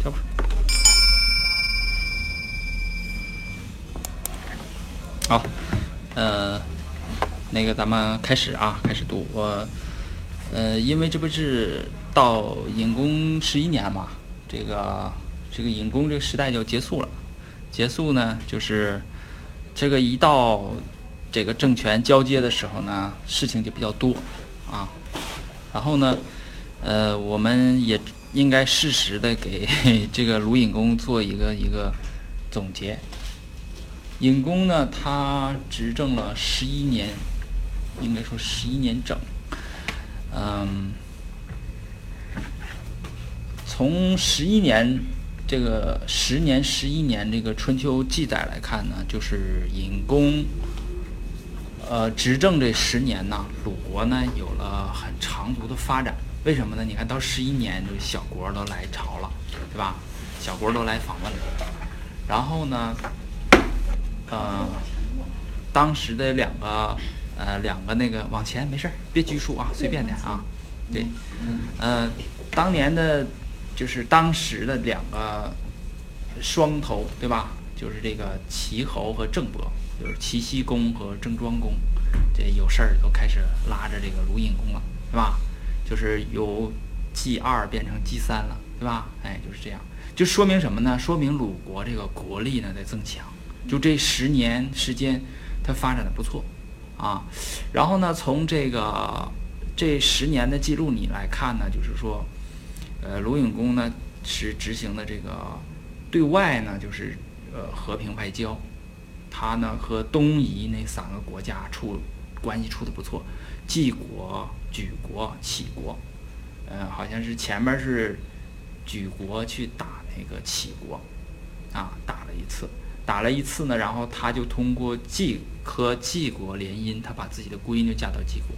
跳吧。好，呃，那个咱们开始啊，开始读。我，呃，因为这不是到隐公十一年嘛，这个这个隐公这个时代就结束了，结束呢就是这个一到这个政权交接的时候呢，事情就比较多啊，然后呢，呃，我们也应该适时的给 这个卢隐公做一个一个总结。隐公呢，他执政了十一年，应该说十一年整。嗯，从十一年这个十年、十一年这个春秋记载来看呢，就是隐公，呃，执政这十年呢，鲁国呢有了很长足的发展。为什么呢？你看到十一年，这小国都来朝了，对吧？小国都来访问了，然后呢？呃，当时的两个，呃，两个那个往前没事儿，别拘束啊，随便点啊。对，呃，当年的，就是当时的两个双头，对吧？就是这个齐侯和郑伯，就是齐僖公和郑庄公，这有事儿都开始拉着这个鲁隐公了，对吧？就是由 G 二变成 G 三了，对吧？哎，就是这样，就说明什么呢？说明鲁国这个国力呢在增强。就这十年时间，它发展的不错，啊，然后呢，从这个这十年的记录你来看呢，就是说，呃，鲁隐公呢是执行的这个对外呢就是呃和平外交，他呢和东夷那三个国家处关系处的不错，晋国、举国、起国，嗯，好像是前面是举国去打那个齐国，啊，打了一次。打了一次呢，然后他就通过季和季国联姻，他把自己的闺女嫁到季国，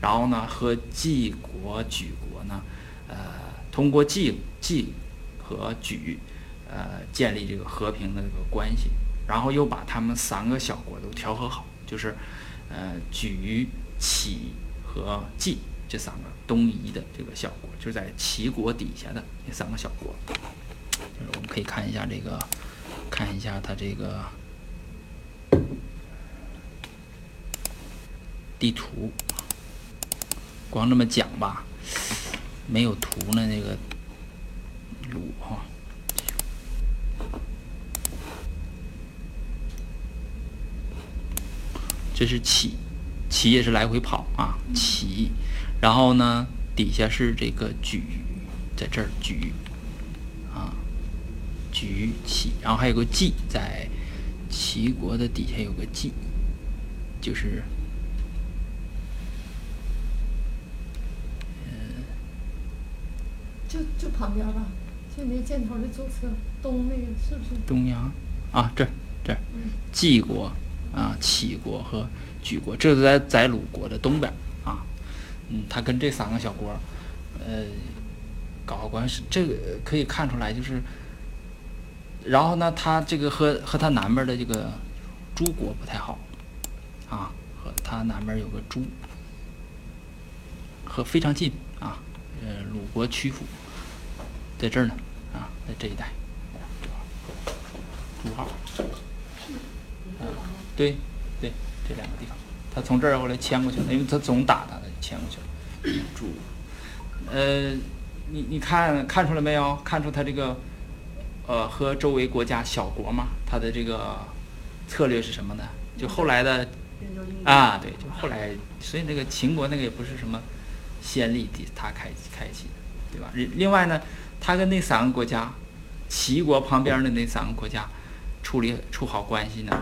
然后呢和季国举国呢，呃，通过季季和举，呃，建立这个和平的这个关系，然后又把他们三个小国都调和好，就是，呃，举、起和季这三个东夷的这个小国，就是在齐国底下的那三个小国，就是我们可以看一下这个。看一下它这个地图，光这么讲吧，没有图呢。那个鲁哈，这是齐，齐也是来回跑啊，齐。然后呢，底下是这个举，在这儿举。啊举起，然后还有个季，在齐国的底下有个季，就是，嗯，就就旁边吧，就那箭头的左侧东那个是不是？东阳啊，这这，晋国啊，齐国和举国，这是在在鲁国的东边啊。嗯，他跟这三个小国，呃，搞好关系，这个可以看出来就是。然后呢，他这个和和他南边的这个朱国不太好，啊，和他南边有个朱，和非常近啊，呃，鲁国曲阜，在这儿呢，啊，在这一带，朱号，啊，对，这两个地方，他从这儿后来迁过去了，因为他总打他，他就迁过去了。朱，呃，你你看看出来没有？看出他这个。呃，和周围国家小国嘛，他的这个策略是什么呢？就后来的啊，对，就后来，所以那个秦国那个也不是什么先例，他开开启的，对吧？另另外呢，他跟那三个国家，齐国旁边的那三个国家处理处好关系呢，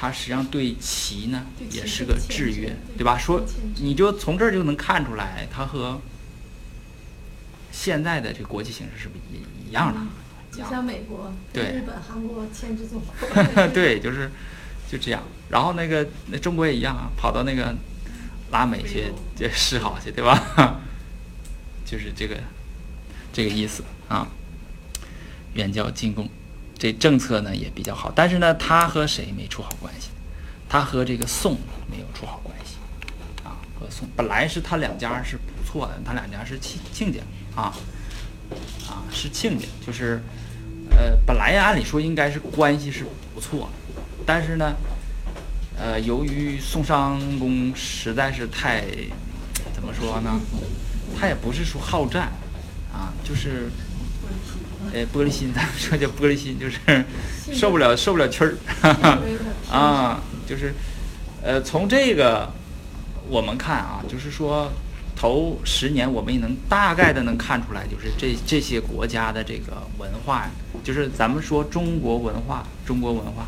他实际上对棋呢也是个制约，对吧？说你就从这儿就能看出来，它和现在的这个国际形势是不是也一样的？就像美国、日本、韩国牵制中国，对，就是就这样。然后那个那中国也一样啊，跑到那个拉美去就示好去，对吧？就是这个这个意思啊。远交近攻，这政策呢也比较好。但是呢，他和谁没处好关系？他和这个宋没有处好关系啊。和宋本来是他两家是不错的，他两家是亲亲家啊。啊，是亲家，就是呃，本来按理说应该是关系是不错，但是呢，呃，由于宋襄公实在是太怎么说呢，他也不是说好战啊，就是呃玻璃心，咱们说叫玻璃心，就是受不了受不了气儿。啊，就是，呃，从这个我们看啊，就是说头十年我们也能大概的能看出来，就是这这些国家的这个文化，就是咱们说中国文化，中国文化，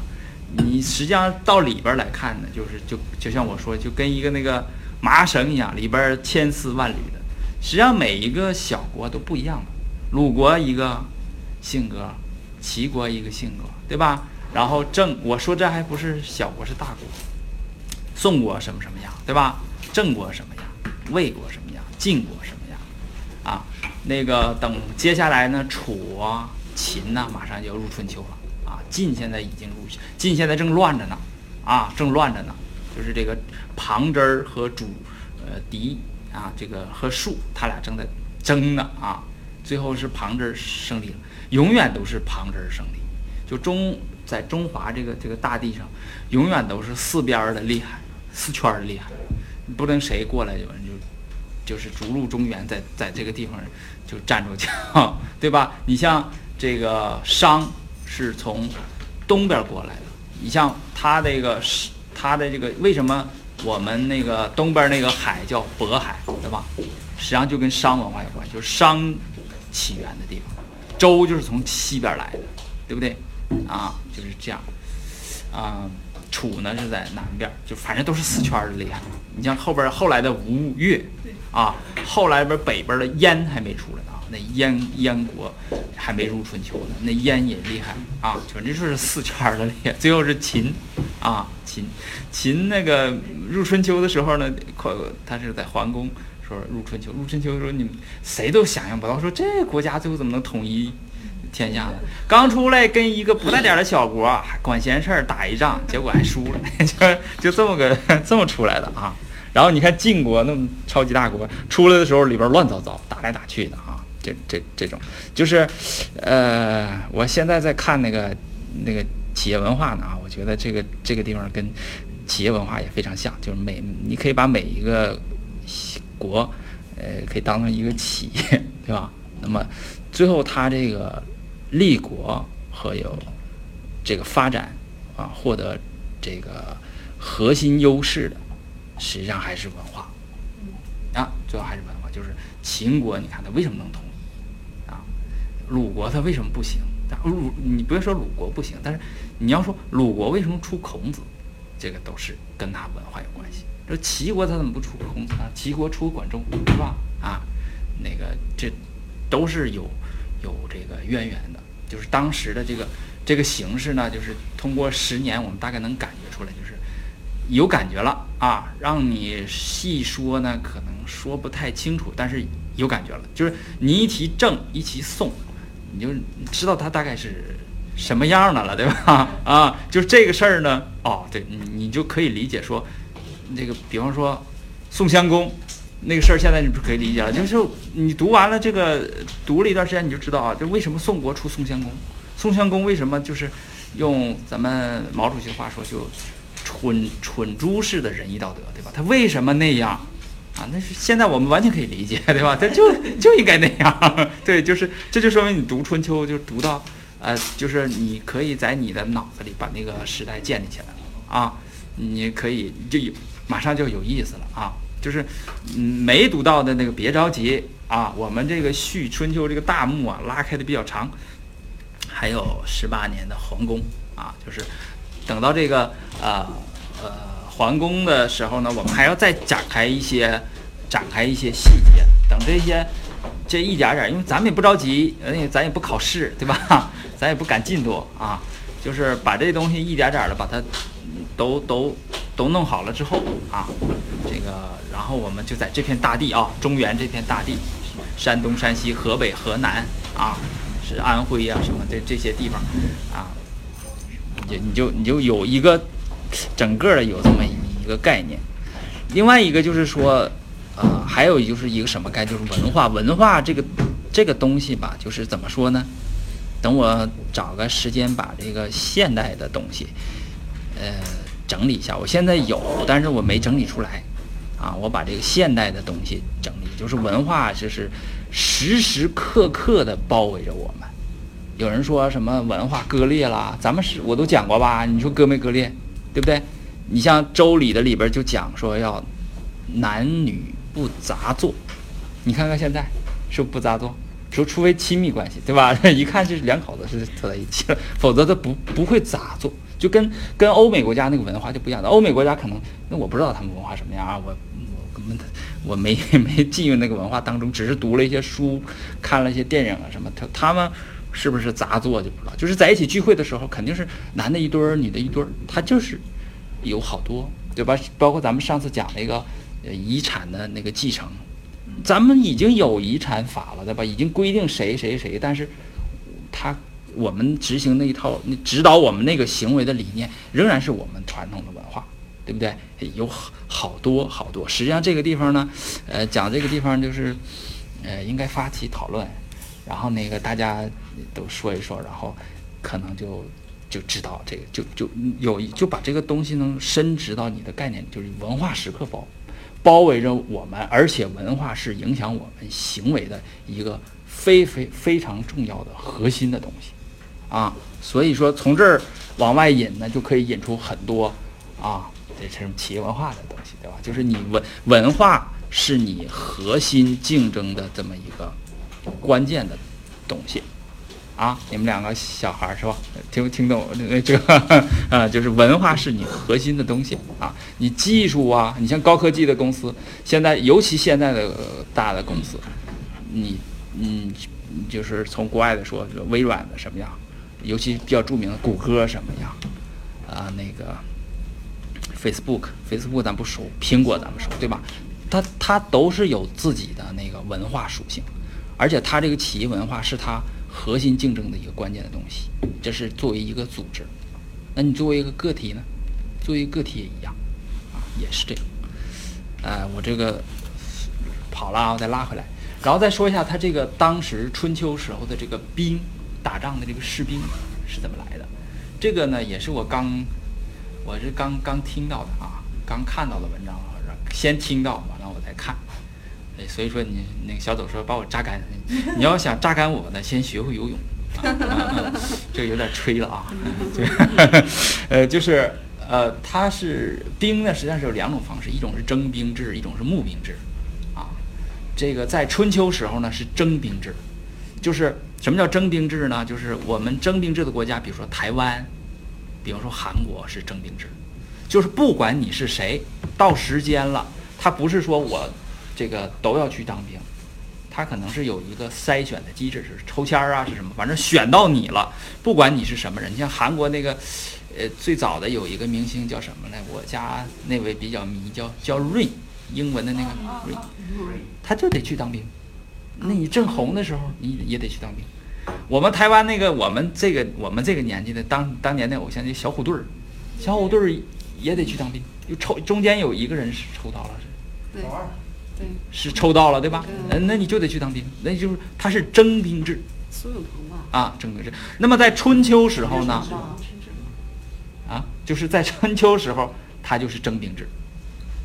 你实际上到里边来看呢，就是就就像我说，就跟一个那个麻绳一样，里边千丝万缕的，实际上每一个小国都不一样的，鲁国一个性格，齐国一个性格，对吧？然后郑，我说这还不是小国，是大国。宋国什么什么样，对吧？郑国什么样？魏国什么样？晋国什么样？啊，那个等接下来呢，楚啊、秦呐，马上就要入春秋了啊。晋现在已经入，晋现在正乱着呢，啊，正乱着呢。就是这个庞真和主，呃，狄啊，这个和树，他俩正在争呢啊。最后是庞真胜利了，永远都是庞真胜利。就中。在中华这个这个大地上，永远都是四边的厉害，四圈的厉害，不能谁过来就就就是逐鹿中原，在在这个地方就站住脚，对吧？你像这个商是从东边过来的，你像他这个是他的这个为什么我们那个东边那个海叫渤海，对吧？实际上就跟商文化有关，就是商起源的地方。周就是从西边来的，对不对？啊，就是这样，啊，楚呢是在南边，就反正都是四圈的厉害。你像后边后来的吴越，啊，后来边北边的燕还没出来呢，那燕燕国还没入春秋呢，那燕也厉害啊，反正就是四圈的厉害。最后是秦，啊，秦，秦那个入春秋的时候呢，他是在桓公说入春秋，入春秋的时候你们谁都想象不到，说这国家最后怎么能统一？天下呢刚出来跟一个不带点的小国还管闲事儿打一仗，结果还输了，就就这么个这么出来的啊。然后你看晋国那么超级大国出来的时候里边乱糟糟，打来打去的啊。这这这种就是，呃，我现在在看那个那个企业文化呢啊，我觉得这个这个地方跟企业文化也非常像，就是每你可以把每一个国，呃，可以当成一个企业，对吧？那么最后他这个。立国和有这个发展啊，获得这个核心优势的，实际上还是文化啊，最后还是文化。就是秦国，你看它为什么能统一啊？鲁国它为什么不行？鲁你不要说鲁国不行，但是你要说鲁国为什么出孔子，这个都是跟他文化有关系。这齐国他怎么不出孔子啊？齐国出管仲是吧？啊，那个这都是有有这个渊源的。就是当时的这个这个形式呢，就是通过十年，我们大概能感觉出来，就是有感觉了啊。让你细说呢，可能说不太清楚，但是有感觉了。就是你一提正，一提宋，你就知道他大概是什么样的了，对吧？啊，就是这个事儿呢，哦，对你你就可以理解说，那个比方说宋襄公。那个事儿现在你不可以理解了，就是你读完了这个，读了一段时间你就知道啊，就为什么宋国出宋襄公，宋襄公为什么就是用咱们毛主席的话说，就蠢蠢猪式的仁义道德，对吧？他为什么那样啊？那是现在我们完全可以理解，对吧？他就就应该那样，对，就是这就说明你读春秋就读到，呃，就是你可以在你的脑子里把那个时代建立起来啊，你可以就有马上就有意思了啊。就是，嗯，没读到的那个别着急啊，我们这个续春秋这个大幕啊拉开的比较长，还有十八年的桓公啊，就是等到这个呃呃桓公的时候呢，我们还要再展开一些展开一些细节，等这些这一点点，因为咱们也不着急，而且咱也不考试，对吧？咱也不赶进度啊，就是把这东西一点点的把它都都都弄好了之后啊，这个。然后我们就在这片大地啊，中原这片大地，山东、山西、河北、河南啊，是安徽啊什么这这些地方啊，你你就你就有一个整个的有这么一个概念。另外一个就是说，呃，还有就是一个什么概念，就是文化。文化这个这个东西吧，就是怎么说呢？等我找个时间把这个现代的东西，呃，整理一下。我现在有，但是我没整理出来。啊，我把这个现代的东西整理，就是文化，就是时时刻刻的包围着我们。有人说什么文化割裂啦，咱们是我都讲过吧？你说割没割裂，对不对？你像《周礼》的里边就讲说要男女不杂作，你看看现在是不是不杂作？说除非亲密关系，对吧？一看就是两口子是凑在一起了，否则他不不会杂作。就跟跟欧美国家那个文化就不一样的。欧美国家可能那我不知道他们文化什么样啊，我我根本我没没进入那个文化当中，只是读了一些书，看了一些电影啊什么。他他们是不是杂作就不知道。就是在一起聚会的时候，肯定是男的一堆儿，女的一堆儿，他就是有好多，对吧？包括咱们上次讲那个遗产的那个继承，咱们已经有遗产法了，对吧？已经规定谁谁谁，但是他。我们执行那一套，指导我们那个行为的理念，仍然是我们传统的文化，对不对？有好好多好多。实际上这个地方呢，呃，讲这个地方就是，呃，应该发起讨论，然后那个大家都说一说，然后可能就就知道这个，就就有就把这个东西能深植到你的概念，就是文化时刻包包围着我们，而且文化是影响我们行为的一个非非非常重要的核心的东西。啊，所以说从这儿往外引呢，就可以引出很多啊，这是企业文化的东西，对吧？就是你文文化是你核心竞争的这么一个关键的东西啊。你们两个小孩是吧？听听懂那这个啊？就是文化是你核心的东西啊。你技术啊，你像高科技的公司，现在尤其现在的大的公司，你嗯，就是从国外的说，微软的什么样？尤其比较著名的谷歌什么样？啊，那个 Facebook，Facebook 咱不熟，苹果咱们熟，对吧？它它都是有自己的那个文化属性，而且它这个企业文化是它核心竞争的一个关键的东西。这是作为一个组织，那你作为一个个体呢？作为个体也一样，啊，也是这样。哎，我这个跑了啊，我再拉回来，然后再说一下他这个当时春秋时候的这个兵。打仗的这个士兵是怎么来的？这个呢，也是我刚，我是刚刚听到的啊，刚看到的文章啊，先听到完了我再看。所以说你那个小走说把我榨干，你要想榨干我呢，先学会游泳。这个有点吹了啊。呃，就是呃，他是兵呢，实际上是有两种方式，一种是征兵制，一种是募兵制。啊，这个在春秋时候呢是征兵制，就是。什么叫征兵制呢？就是我们征兵制的国家，比如说台湾，比方说韩国是征兵制，就是不管你是谁，到时间了，他不是说我这个都要去当兵，他可能是有一个筛选的机制，是抽签儿啊，是什么？反正选到你了，不管你是什么人。你像韩国那个，呃，最早的有一个明星叫什么来？我家那位比较迷，叫叫瑞，英文的那个瑞，他就得去当兵。那你正红的时候，你也得去当兵。我们台湾那个，我们这个我们这个年纪的当当年的偶像，那小虎队儿，小虎队儿也得去当兵。又抽中间有一个人是抽到了，是，对，对，是抽到了，对吧？嗯，那你就得去当兵。那就是他是征兵制。苏有朋吧？啊，征兵制。那么在春秋时候呢？啊，就是在春秋时候，他就是征兵制。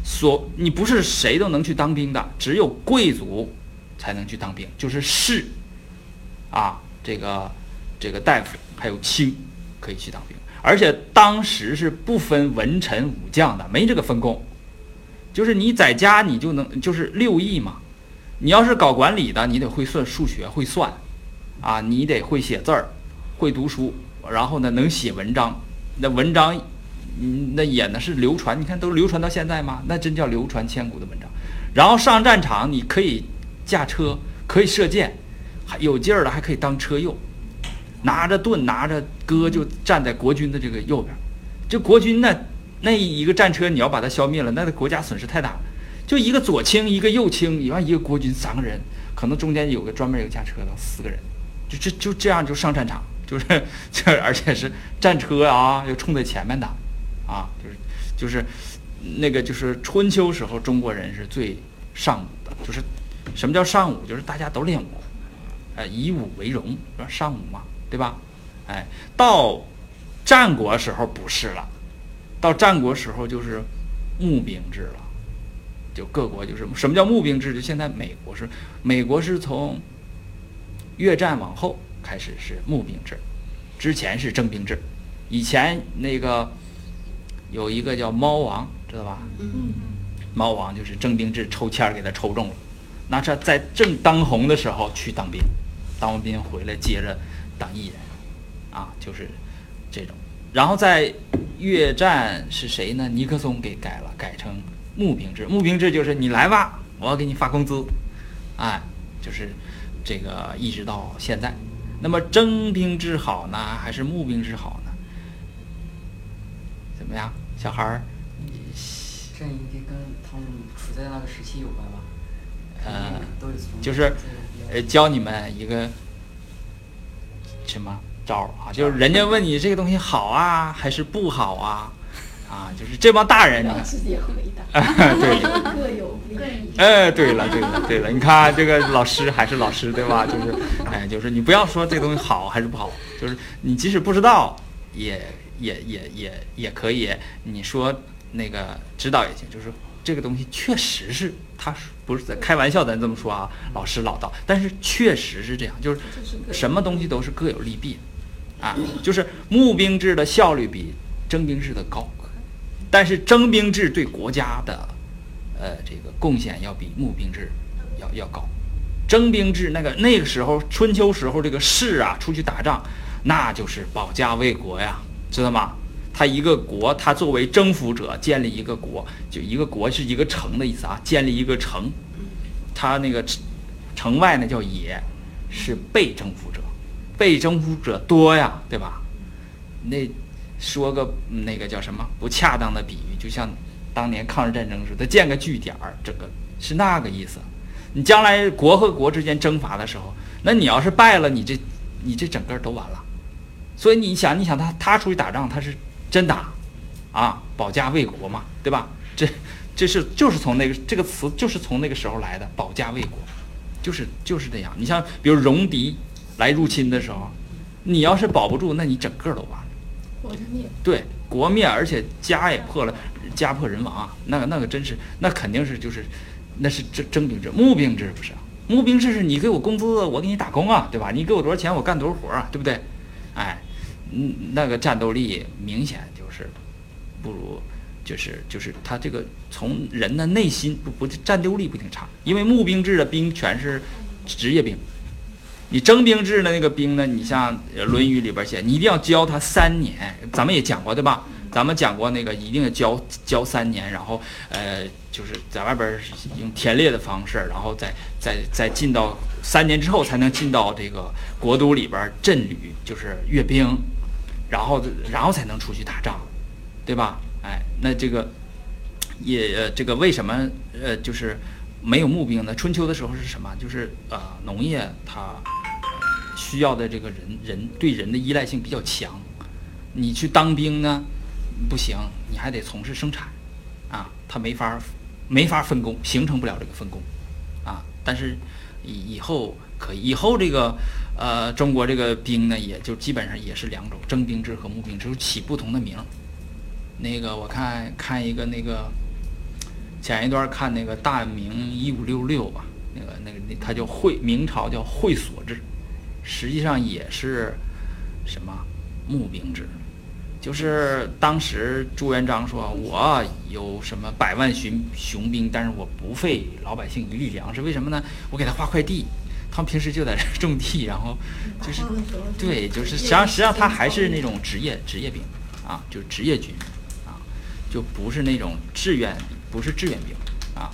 所你不是谁都能去当兵的，只有贵族。才能去当兵，就是士，啊，这个这个大夫还有卿可以去当兵，而且当时是不分文臣武将的，没这个分工，就是你在家你就能就是六艺嘛，你要是搞管理的，你得会算数学会算，啊，你得会写字儿，会读书，然后呢能写文章，那文章，那也呢是流传，你看都流传到现在吗？那真叫流传千古的文章，然后上战场你可以。驾车可以射箭，还有劲儿了，还可以当车右，拿着盾拿着戈就站在国军的这个右边。这国军呢，那一个战车你要把它消灭了，那个国家损失太大了。就一个左倾一个右倾，你完一个国军三个人，可能中间有个专门有驾车的四个人，就这就这样就上战场，就是这而且是战车啊，又冲在前面的，啊，就是就是那个就是春秋时候中国人是最尚武的，就是。什么叫尚武？就是大家都练武，呃，以武为荣，说尚武嘛，对吧？哎，到战国时候不是了，到战国时候就是募兵制了，就各国就是什么叫募兵制？就现在美国是美国是从越战往后开始是募兵制，之前是征兵制，以前那个有一个叫猫王，知道吧？嗯，猫王就是征兵制，抽签儿给他抽中了，那这在正当红的时候去当兵，当完兵回来接着当艺人，啊，就是这种。然后在越战是谁呢？尼克松给改了，改成募兵制。募兵制就是你来吧，我要给你发工资，哎，就是这个一直到现在。那么征兵制好呢，还是募兵制好呢？怎么样，小孩儿？这应该跟他们处在那个时期有关吧？呃就是呃，教你们一个什么招儿啊？就是人家问你这个东西好啊，还是不好啊？啊，就是这帮大人，直接回答，对，各有利弊。哎，对了，对了，对了，你看这个老师还是老师，对吧？就是，哎，就是你不要说这东西好还是不好，就是你即使不知道，也也也也也可以，你说那个知道也行，就是这个东西确实是，他是不是在开玩笑？咱这么说啊，老师老道，但是确实是这样，就是什么东西都是各有利弊，啊，就是募兵制的效率比征兵制的高，但是征兵制对国家的呃这个贡献要比募兵制要要高。征兵制那个那个时候春秋时候这个士啊出去打仗，那就是保家卫国呀，知道吗？他一个国，他作为征服者建立一个国，就一个国是一个城的意思啊，建立一个城，他那个城外呢叫野，是被征服者，被征服者多呀，对吧？那说个那个叫什么不恰当的比喻，就像当年抗日战争似的建个据点儿，整个是那个意思。你将来国和国之间征伐的时候，那你要是败了，你这你这整个都完了。所以你想，你想他他出去打仗，他是真打，啊，保家卫国嘛，对吧？这这是就是从那个这个词就是从那个时候来的，保家卫国，就是就是这样。你像比如戎狄来入侵的时候，你要是保不住，那你整个都完了。国灭。对，国灭，而且家也破了，家破人亡啊，那个那个真是，那肯定是就是，那是征征兵制，募兵制不是啊？募兵制是你给我工资，我给你打工啊，对吧？你给我多少钱，我干多少活啊，对不对？哎，嗯，那个战斗力明显就是不如，就是就是他这个从人的内心不不战斗力不一定差，因为募兵制的兵全是职业兵。你征兵制的那个兵呢？你像《论语》里边写，你一定要教他三年。咱们也讲过，对吧？咱们讲过那个一定要教教三年，然后呃，就是在外边用田猎的方式，然后再再再进到三年之后才能进到这个国都里边镇旅，就是阅兵，然后然后才能出去打仗，对吧？哎，那这个也这个为什么呃就是没有募兵呢？春秋的时候是什么？就是呃农业它需要的这个人人对人的依赖性比较强，你去当兵呢不行，你还得从事生产，啊，它没法没法分工，形成不了这个分工，啊，但是以以后可以，以后这个呃中国这个兵呢，也就基本上也是两种，征兵制和募兵制起不同的名。那个我看看一个那个前一段看那个大明一五六六吧，那个那个那它叫会明朝叫会所制，实际上也是什么募兵制，就是当时朱元璋说我有什么百万雄雄兵，但是我不费老百姓一粒粮食，为什么呢？我给他划块地。他们平时就在这种地，然后就是 对，就是实际上实际上他 还是那种职业职业兵啊，就是职业军啊，就不是那种志愿不是志愿兵啊。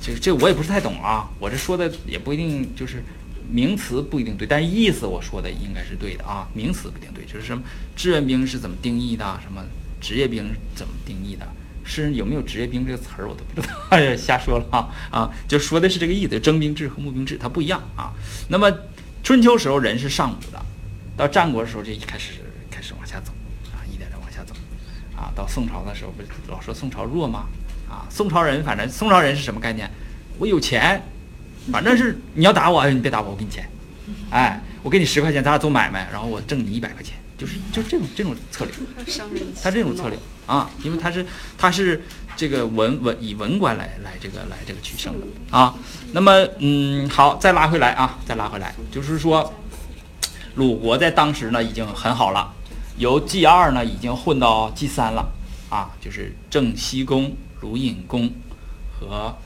这这我也不是太懂啊，我这说的也不一定就是名词不一定对，但意思我说的应该是对的啊，名词不一定对，就是什么志愿兵是怎么定义的，什么职业兵怎么定义的。是有没有职业兵这个词儿，我都不知道，哎呀，瞎说了啊啊！就说的是这个意思，征兵制和募兵制它不一样啊。那么春秋时候人是尚武的，到战国的时候就一开始开始往下走啊，一点点往下走啊。到宋朝的时候不是老说宋朝弱吗？啊，宋朝人反正宋朝人是什么概念？我有钱，反正是你要打我，哎你别打我，我给你钱哎，我给你十块钱，咱俩做买卖，然后我挣你一百块钱，就是就这种这种策略。他这种策略啊，因为他是他是这个文文以文官来来这个来这个取胜的啊。那么嗯，好，再拉回来啊，再拉回来，就是说，鲁国在当时呢已经很好了，由 G 二呢已经混到 G 三了啊，就是郑西公、鲁隐公和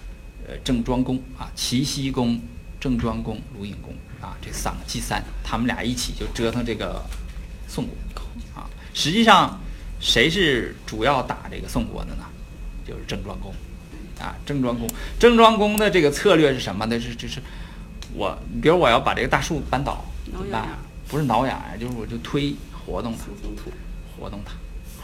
呃郑庄公啊，齐僖公、郑庄公、鲁隐公啊，这三个祭三，他们俩一起就折腾这个宋国啊。实际上，谁是主要打这个宋国的呢？就是郑庄公啊，郑庄公。郑庄公的这个策略是什么呢？是就是我，比如我要把这个大树扳倒，怎么办挠痒痒？不是挠痒痒，就是我就推活动它。活动它，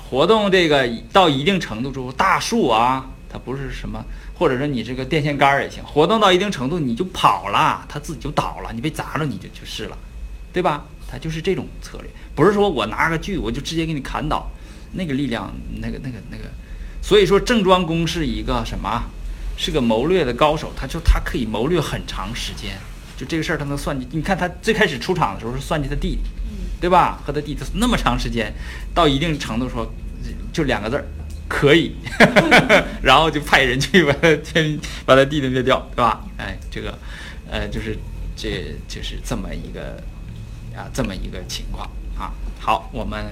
活动这个到一定程度之后，大树啊，它不是什么，或者说你这个电线杆儿也行，活动到一定程度你就跑了，它自己就倒了，你被砸着你就就是了，对吧？它就是这种策略，不是说我拿个锯我就直接给你砍倒，那个力量，那个那个那个，所以说郑庄公是一个什么？是个谋略的高手，他就他可以谋略很长时间，就这个事儿他能算计。你看他最开始出场的时候是算计他弟弟，对吧？和他弟弟那么长时间，到一定程度说，就两个字儿，可以，然后就派人去把他天把他弟弟灭掉，对吧？哎，这个，呃，就是这就是这么一个啊，这么一个情况啊。好，我们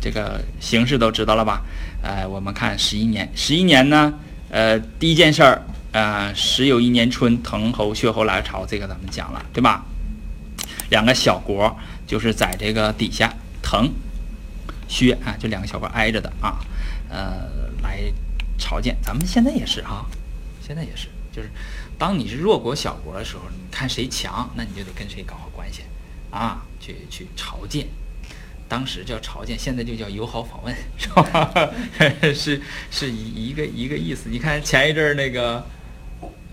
这个形式都知道了吧？呃，我们看十一年，十一年呢，呃，第一件事儿，呃，时有一年春，滕侯、薛侯来朝，这个咱们讲了，对吧？两个小国就是在这个底下，滕、薛啊，就两个小国挨着的啊，呃，来朝见。咱们现在也是哈、现在也是，就是当你是弱国小国的时候，你看谁强，那你就得跟谁搞好关系啊，去去朝见。当时叫朝见，现在就叫友好访问，是吧？是是一一个一个意思。你看前一阵儿那个，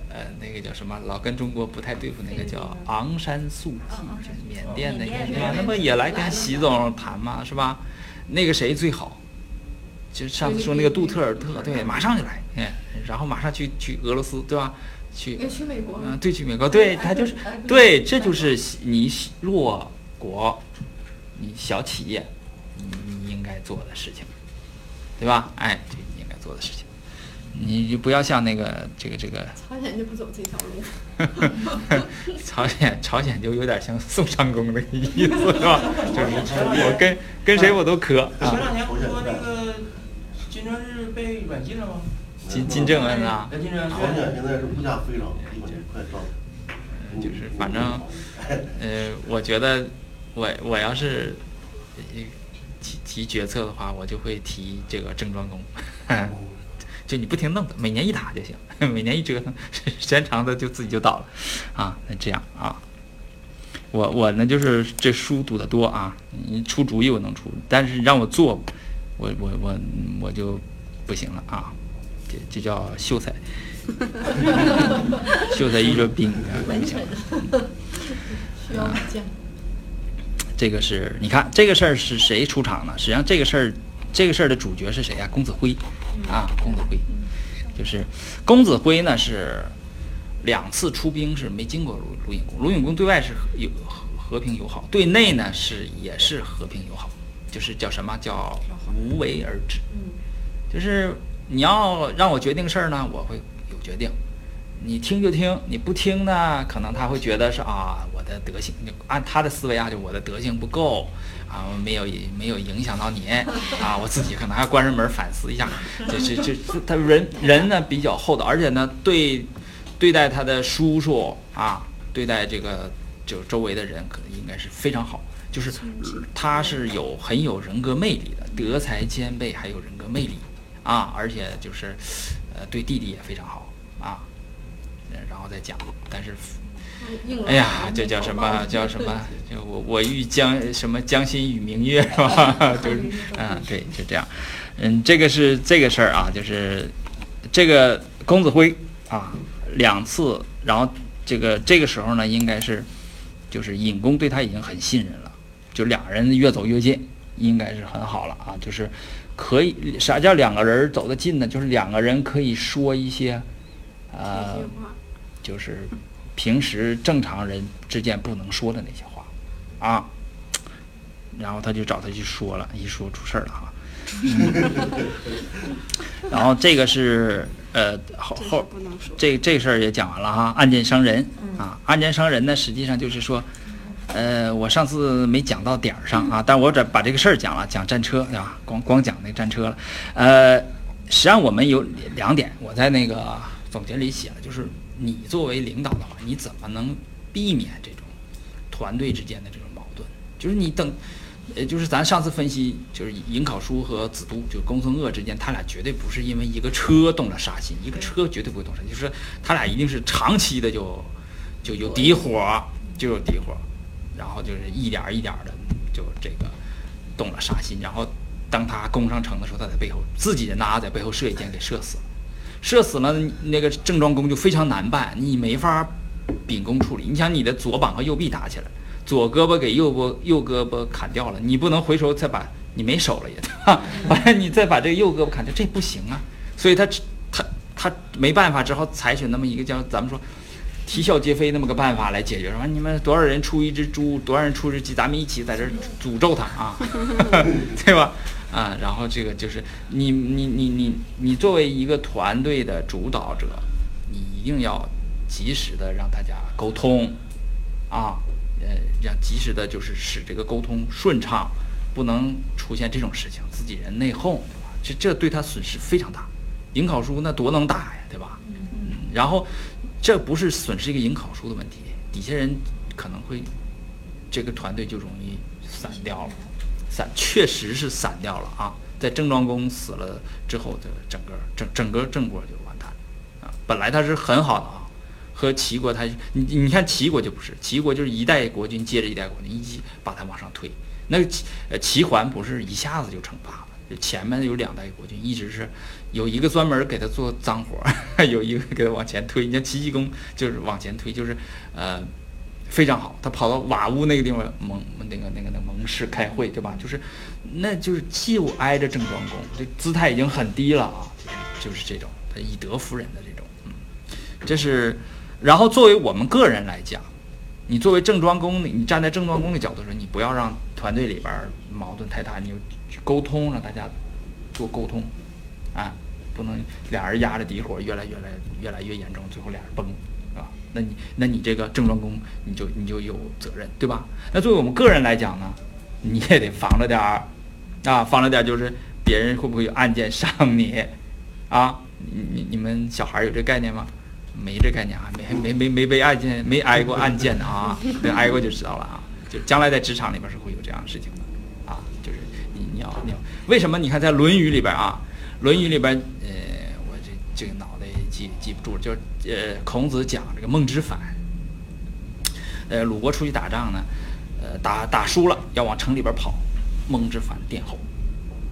呃，那个叫什么，老跟中国不太对付，那个叫昂山素季，就是缅甸那个？那不也来跟习总谈嘛，是吧？那个谁最好？就上次说那个杜特尔特，对，马上就来，哎，然后马上去去俄罗斯，对吧？去去美国嗯，了。对，去美国，对他就是，对，这就是你弱国，你小企业，你你应该做的事情，对吧？哎，对你应该做的事情，你就不要像那个这个这个朝鲜就不走这条路。朝鲜，朝鲜就有点像宋襄公那个意思，是吧？就是我跟跟谁我都磕啊，前两年不是说那个金正日被软禁了吗？金金正恩啊，呃金正朝鲜现在是物价飞涨，基本就快到。就是反正呃，我觉得我我要是呃提提决策的话，我就会提这个郑庄公，就你不停弄的，每年一打就行，每年一折腾，时间长的就自己就倒了，啊，那这样啊。我我呢就是这书读的多啊，你出主意我能出，但是让我做，我我我我就不行了啊，这这叫秀才，秀才遇着兵啊，不行了。需要武将。这个是你看这个事儿是谁出场呢？实际上这个事儿，这个事儿的主角是谁呀、公子辉啊，公子辉，就是公子辉呢是两次出兵是没经过鲁鲁隐公，鲁隐公对外是和友和和平友好，对内呢是也是和平友好，就是叫什么叫无为而治，就是你要让我决定事儿呢，我会有决定。你听就听，你不听呢，可能他会觉得是啊，我的德行，就按他的思维啊，就我的德行不够啊，没有没有影响到你 啊，我自己可能还关上门反思一下。这这这，他人人呢比较厚道，而且呢对对待他的叔叔啊，对待这个就周围的人，可能应该是非常好，就是他是有很有人格魅力的，德才兼备，还有人格魅力啊，而且就是呃对弟弟也非常好啊。然后再讲，但是，哎呀，这叫什么叫什么？就我我欲将什么将心与明月是吧？就是，嗯，对，就这样。嗯，这个是这个事儿啊，就是这个公子辉啊，两次，然后这个这个时候呢，应该是就是尹公对他已经很信任了，就两人越走越近，应该是很好了啊，就是可以啥叫两个人走得近呢？就是两个人可以说一些。呃，就是平时正常人之间不能说的那些话，啊，然后他就找他去说了，一说出事儿了哈。然后这个是呃后后。这这事儿也讲完了哈，案件伤人啊，案件伤人呢，实际上就是说，呃，我上次没讲到点儿上啊，但我这把这个事儿讲了，讲战车对吧？光光讲那战车了，呃，实际上我们有两点，我在那个总结里写了，就是你作为领导的话，你怎么能避免这种团队之间的这种矛盾？就是你等。呃，就是咱上次分析，就是尹考叔和子都，就公孙鄂之间，他俩绝对不是因为一个车动了杀心，一个车绝对不会动杀心，就是他俩一定是长期的就就有底火，就有底火，然后就是一点儿一点儿的就这个动了杀心，然后当他攻上城的时候，他在背后自己人呐在背后射一箭给射死了，射死了那个郑庄公就非常难办，你没法秉公处理，你想你的左膀和右臂打起来。左胳膊给右膊右胳膊砍掉了，你不能回头再把你没手了也，对吧？完了你再把这个右胳膊砍掉，这不行啊。所以他他他没办法，只好采取那么一个叫咱们说啼笑皆非那么个办法来解决。说你们多少人出一只猪，多少人出一只鸡，咱们一起在这儿诅咒他啊，对吧？啊，然后这个就是你你你你你作为一个团队的主导者，你一定要及时的让大家沟通啊。呃，让及时的，就是使这个沟通顺畅，不能出现这种事情，自己人内讧，对吧？这这对他损失非常大。尹考叔那多能打呀，对吧？嗯。然后，这不是损失一个尹考叔的问题，底下人可能会，这个团队就容易散掉了，散确实是散掉了啊。在郑庄公死了之后的整个整整个郑国就完蛋了啊。本来他是很好的啊。和齐国，他你你看齐国就不是，齐国就是一代国君接着一代国君，一起把他往上推。那个齐呃齐桓不是一下子就称霸了，就前面有两代国君，一直是有一个专门给他做脏活，有一个给他往前推。你像齐僖公就是往前推，就是呃非常好，他跑到瓦屋那个地方蒙那个那个那个蒙氏开会，对吧？就是那就是就挨着郑庄公，这姿态已经很低了啊，就是就是这种他以德服人的这种，嗯，这是。然后作为我们个人来讲，你作为郑庄公，你站在郑庄公的角度说，你不要让团队里边矛盾太大，你就去沟通，让大家做沟通，啊，不能俩人压着底火，越来越来越来越严重，最后俩人崩，啊，那你那你这个郑庄公，你就你就有责任，对吧？那作为我们个人来讲呢，你也得防着点儿，啊，防着点儿就是别人会不会有案件伤你，啊，你你你们小孩有这概念吗？没这概念啊，没没没没被案件没挨过案件的啊，没挨过就知道了啊。就将来在职场里边是会有这样的事情的啊，就是你你要你要为什么？你看在《论语》里边啊，《论语》里边呃，我这这个脑袋记记不住，就呃孔子讲这个孟之反，呃鲁国出去打仗呢，呃打打输了要往城里边跑，孟之反殿后，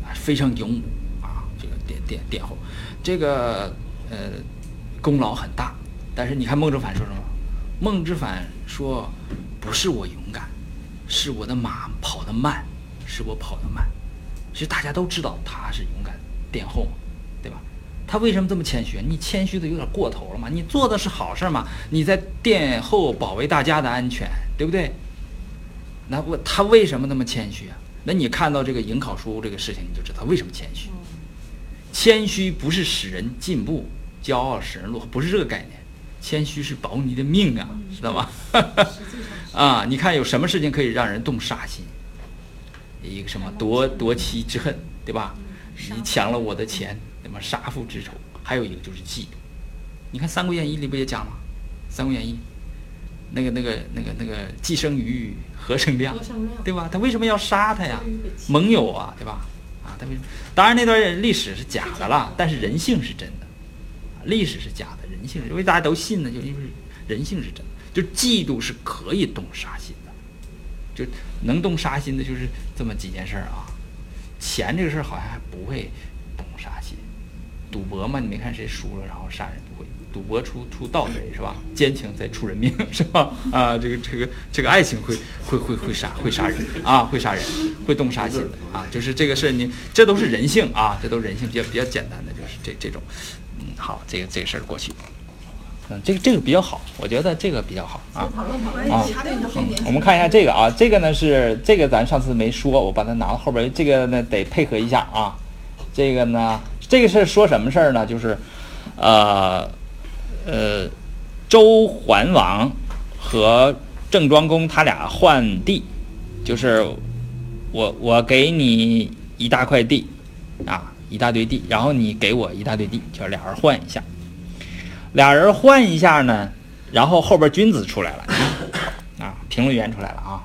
啊非常勇武啊，这个殿殿殿后，这个呃。功劳很大，但是你看孟之反说什么？孟之反说：“不是我勇敢，是我的马跑得慢，是我跑得慢。”其实大家都知道他是勇敢殿后嘛，对吧？他为什么这么谦虚？你谦虚的有点过头了嘛？你做的是好事嘛？你在殿后保卫大家的安全，对不对？那我他为什么那么谦虚啊？那你看到这个颍考书这个事情，你就知道为什么谦虚。谦虚不是使人进步。骄傲使人落，不是这个概念。谦虚是保你的命啊，知道吗？啊，你看有什么事情可以让人动杀心？一个什么夺夺妻之恨，对吧？你抢了我的钱，那么？杀父之仇。还有一个就是嫉妒。你看《三国演义》里不也讲吗？《三国演义》那个那个那个那个既生瑜，何生亮，对吧？他为什么要杀他呀？盟友啊，对吧？啊，他为什么？当然那段历史是假的了，但是人性是真的。历史是假的，人性因为大家都信呢，就因为人性是真的。就嫉妒是可以动杀心的，就能动杀心的，就是这么几件事儿啊。钱这个事儿好像还不会动杀心，赌博嘛，你没看谁输了然后杀人不会，赌博出出盗贼是吧？奸情再出人命是吧？啊，这个这个这个爱情会会会会杀会杀人啊，会杀人会动杀心的啊，就是这个事儿你这都是人性啊，这都人性比较比较简单的，就是这这种。嗯，好，这个这个事儿过去。嗯，这个这个比较好，我觉得这个比较好啊。啊我们看一下这个啊，这个呢是这个咱上次没说，我把它拿到后边，这个呢得配合一下啊。这个呢，这个是说什么事儿呢？就是，呃，呃，周桓王和郑庄公他俩换地，就是我我给你一大块地，啊，一大堆地，然后你给我一大堆地，就是俩人换一下。俩人换一下呢，然后后边君子出来了，啊，评论员出来了啊。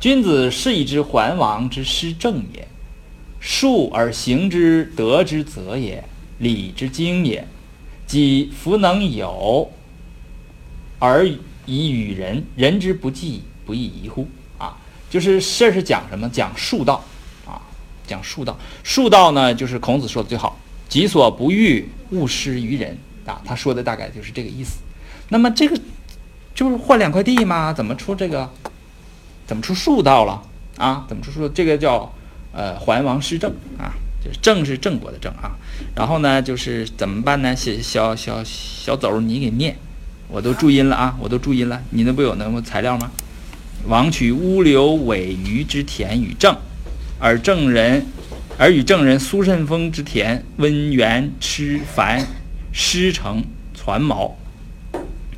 君子是以之桓王之施政也，述而行之德之则也，礼之经也。己弗能有而以与人，人之不济，不亦宜乎？啊，就是这是讲什么？讲术道啊，讲术道。术道呢，就是孔子说的最好：“己所不欲，勿施于人。”啊，他说的大概就是这个意思。那么这个就是换两块地嘛，怎么出这个？怎么出数道了啊？怎么出数？这个叫呃桓王施政啊，就是政是郑国的政啊。然后呢，就是怎么办呢？小小小小走，你给念，我都注音了啊，我都注音了。你那不有那么材料吗？王取乌刘尾鱼之田与郑，而郑人而与郑人苏慎风之田温元吃樊师承传毛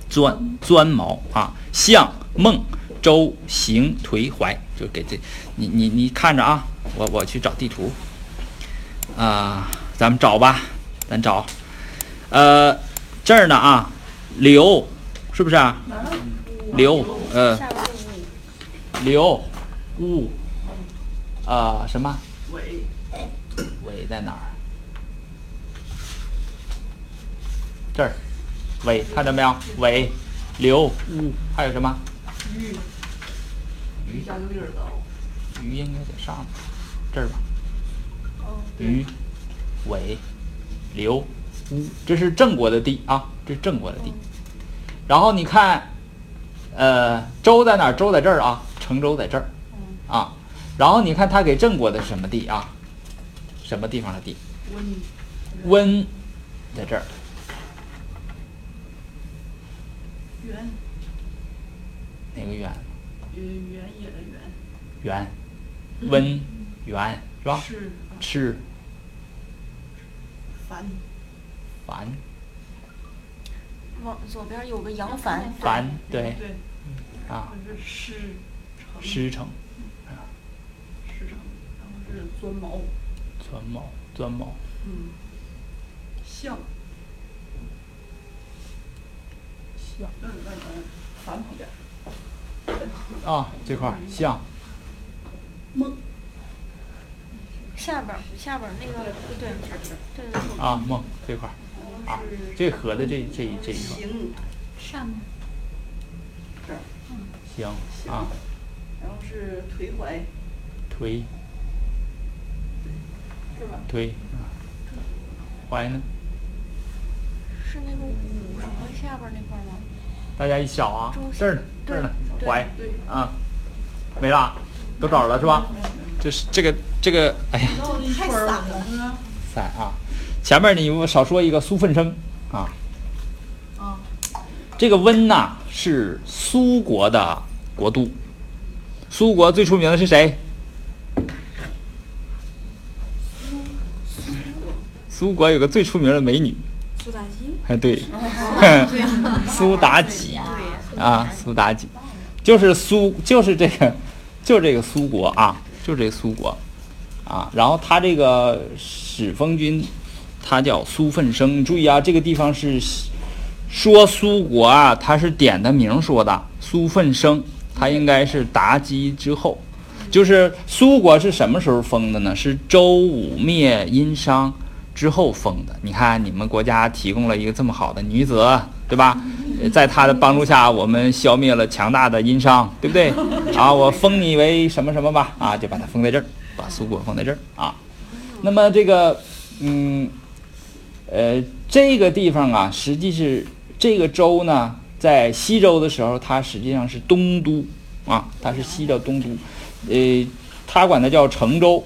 钻钻毛啊，向孟周行颓怀，就给这你你你看着啊，我我去找地图。啊、咱们找吧，咱找，呃，这儿呢啊，刘是不是啊？刘呃，刘乌啊什么？尾。尾在哪儿？这儿，尾看到没有？尾，刘乌还有什么？鱼鱼下鱼应该在上面，这儿吧。哦，鱼、尾、刘、乌，这是郑国的地啊，这是郑国的地。然后你看，呃，周在哪儿？周在这儿啊，成周在这儿啊。然后你看他给郑国的是什么地啊？什么地方的地？温温在这儿，哪个原？呃原野的原原，温原是吧？是。赤凡。凡往左边有个杨帆，繁对。对，啊，是师承师承师承，然后是钻毛，钻毛钻毛嗯，象象嗯嗯嗯，繁旁边啊这块儿象孟下边儿下边儿那个对对对。对，啊梦这块儿。啊这合的这这这一块儿行上面。这儿，行。啊然后是颓淮推是吧？腿啊淮呢？是那个五什么下边儿那块儿吗？大家一小啊这儿呢这儿呢对淮对。啊没了，都找着了是吧？这是这个这个哎呀。绕了一圈儿了？散啊，前面你少说一个苏奋生啊，啊，这个温呐是苏国的国都，苏国最出名的是谁？苏国有个最出名的美女，苏妲己，哎对，苏妲己啊，苏妲己，就是苏，就是这个，就是这个苏国啊，就这个苏国啊。然后他这个始封君，他叫苏奋生。注意啊，这个地方是说苏国啊，他是点的名说的。苏奋生，他应该是妲己之后。就是苏国是什么时候封的呢？是周武灭殷商之后封的。你看，你们国家提供了一个这么好的女子，对吧？在她的帮助下，我们消灭了强大的殷商，对不对？啊，我封你为什么什么吧？啊，就把它封在这儿，把苏国封在这儿啊。那么这个，嗯，呃，这个地方啊，实际是这个州呢，在西周的时候，它实际上是东都啊，它是西的东都。呃，他管它叫成州。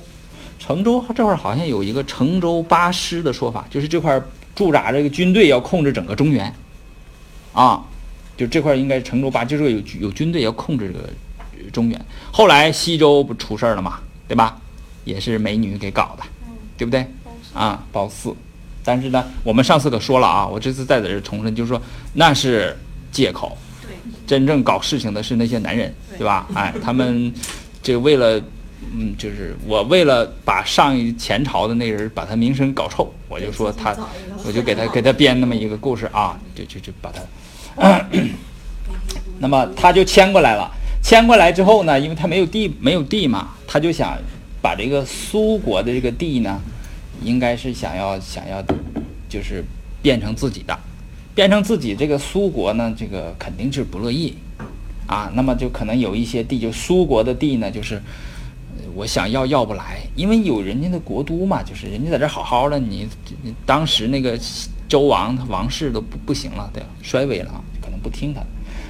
成州这块儿好像有一个成州八师的说法，就是这块儿驻扎这个军队要控制整个中原，啊，就这块儿应该是成州八，就是有有军队要控制这个呃中原。后来西周不出事儿了嘛，对吧？也是美女给搞的，对不对？啊，褒姒。但是呢，我们上次可说了啊，我这次再在这儿重申，就是说那是借口，对，真正搞事情的是那些男人，对吧？哎，他们这为了，嗯，就是我为了把上一前朝的那人把他名声搞臭，我就说他，我就给他给他编那么一个故事啊，就就就把他，那么他就迁过来了。迁过来之后呢，因为他没有地没有地嘛，他就想把这个苏国的这个地呢，应该是想要想要，就是变成自己的，变成自己这个苏国呢，这个肯定是不乐意啊。那么就可能有一些地，就苏国的地呢，就是呃我想要要不来，因为有人家的国都嘛，就是人家在这好好的，你你当时那个周王他王室都不不行了，对吧？衰微了啊，可能不听他的。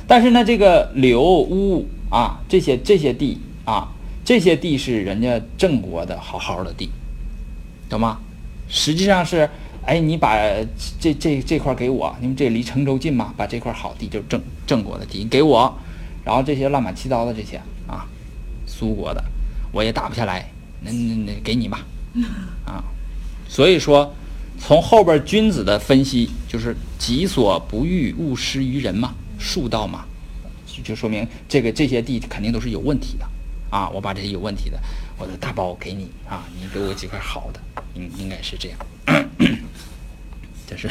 但是呢，这个刘乌啊，这些这些地啊，这些地是人家郑国的好好的地，懂吗？实际上是，哎，你把这这这块给我，因为这离成州近嘛，把这块好地就郑郑国的地给我，然后这些乱七糟的这些啊，苏国的我也打不下来，那那那给你吧，啊，所以说从后边君子的分析就是己所不欲，勿施于人嘛，术道嘛，就就说明这个这些地肯定都是有问题的啊！我把这些有问题的，我的大包给你啊，你给我几块好的，应应该是这样。就是，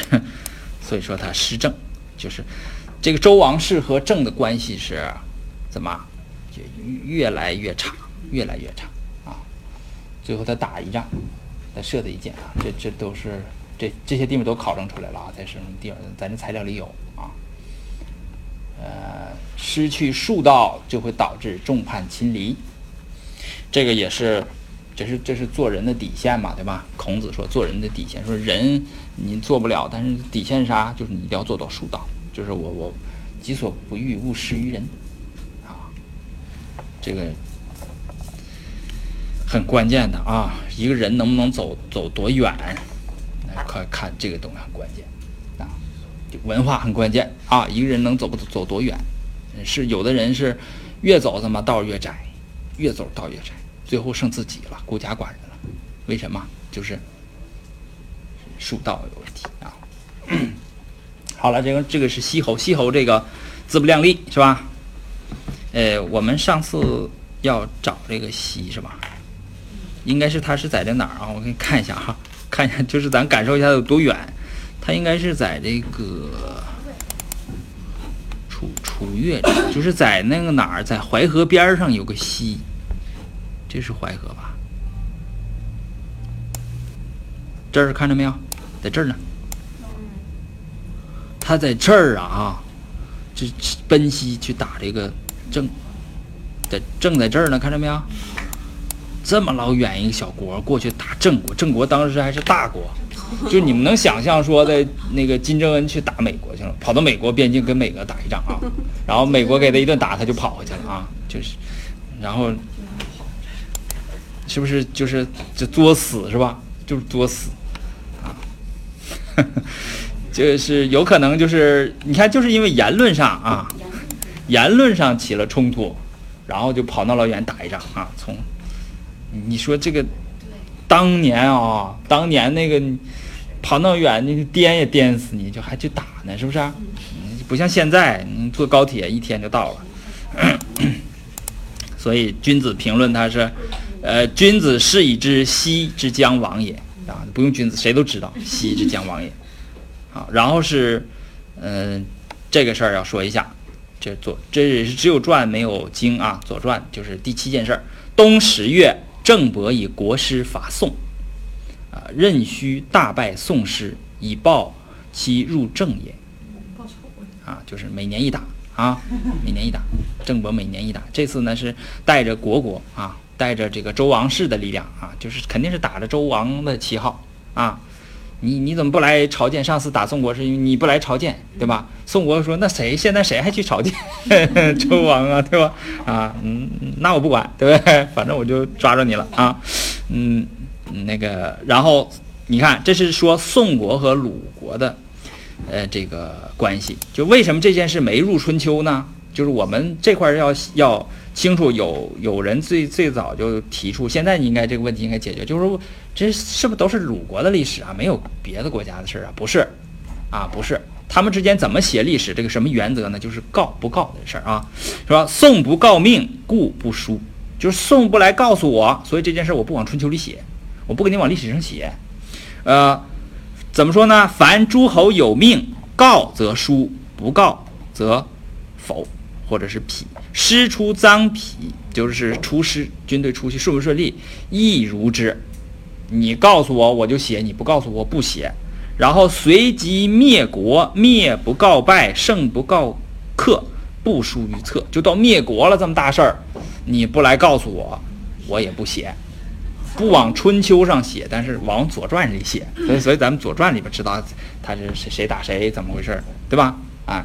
所以说他施政，就是这个周王室和政的关系是怎么就越来越差，越来越差啊！最后他打一仗，他射他一箭啊，这这都是这这些地方都考证出来了啊，在什么地方，咱这材料里有啊。呃，失去术道就会导致众叛亲离，这个也是，这是这是做人的底线嘛，对吧？孔子说做人的底线，说人你做不了，但是底线啥？就是你一定要做到术道，就是我我己所不欲，勿施于人，啊，这个很关键的啊，一个人能不能走走多远，来看看这个东西很关键啊。文化很关键啊！一个人能走不走多远，是有的人是越走怎么道越窄，越走道越窄，最后剩自己了，孤家寡人了。为什么？就是树道有问题啊。好了，这个这个是西侯，西侯这个自不量力是吧？呃，我们上次要找这个西是吧？应该是他是在这哪儿啊？我给你看一下哈，看一下，就是咱感受一下有多远。它应该是在这个楚楚越，就是在那个哪儿，在淮河边上有个溪，这是淮河吧？这儿看着没有，在这儿呢。他在这儿啊，这奔西去打这个郑，在正在这儿呢，看着没有？这么老远一个小国过去打郑国，郑国当时还是大国。就你们能想象说的那个金正恩去打美国去了，跑到美国边境跟美国打一仗啊，然后美国给他一顿打，他就跑回去了啊，就是，然后是不是就是就作死是吧？就是作死啊，就是有可能就是你看就是因为言论上啊，言论上起了冲突，然后就跑那老远打一仗啊，从你说这个。当年啊，当年那个跑那么远，那个颠也颠死你，就还去打呢，是不是？嗯，不像现在，你坐高铁一天就到了。所以君子评论他是，呃，君子是以知西之将亡也啊，不用君子，谁都知道西之将亡也。好，然后是，嗯，这个事儿要说一下，这左这也是只有传没有经啊，左传就是第七件事儿，冬十月。郑伯以国师伐宋，啊，任须大败宋师，以报其入郑也。啊，就是每年一打啊，每年一打。郑伯每年一打，这次呢是带着国国啊，带着这个周王室的力量啊，就是肯定是打着周王的旗号啊。你你怎么不来朝见？上次打宋国是因为你不来朝见，对吧？宋国说：“那谁现在谁还去朝见 周王啊？对吧？啊，嗯，那我不管，对不对？反正我就抓着你了啊，嗯，那个，然后你看，这是说宋国和鲁国的呃这个关系。就为什么这件事没入春秋呢？就是我们这块要要清楚，有有人最最早就提出，现在应该这个问题应该解决，就是说这是不是都是鲁国的历史啊？没有别的国家的事儿啊？不是，啊不是，他们之间怎么写历史？这个什么原则呢？就是告不告的事儿啊，是吧？宋不告命，故不书，就是宋不来告诉我，所以这件事我不往春秋里写，我不给你往历史上写，呃，怎么说呢？凡诸侯有命，告则书，不告则否，或者是匹。师出脏匹，就是出师，军队出去顺不顺利，亦如之。你告诉我，我就写；你不告诉我，不写。然后随即灭国，灭不告败，胜不告克，不输于策，就到灭国了这么大事儿，你不来告诉我，我也不写。不往春秋上写，但是往左传里写，所以所以咱们左传里边知道他是谁谁打谁怎么回事儿，对吧？啊，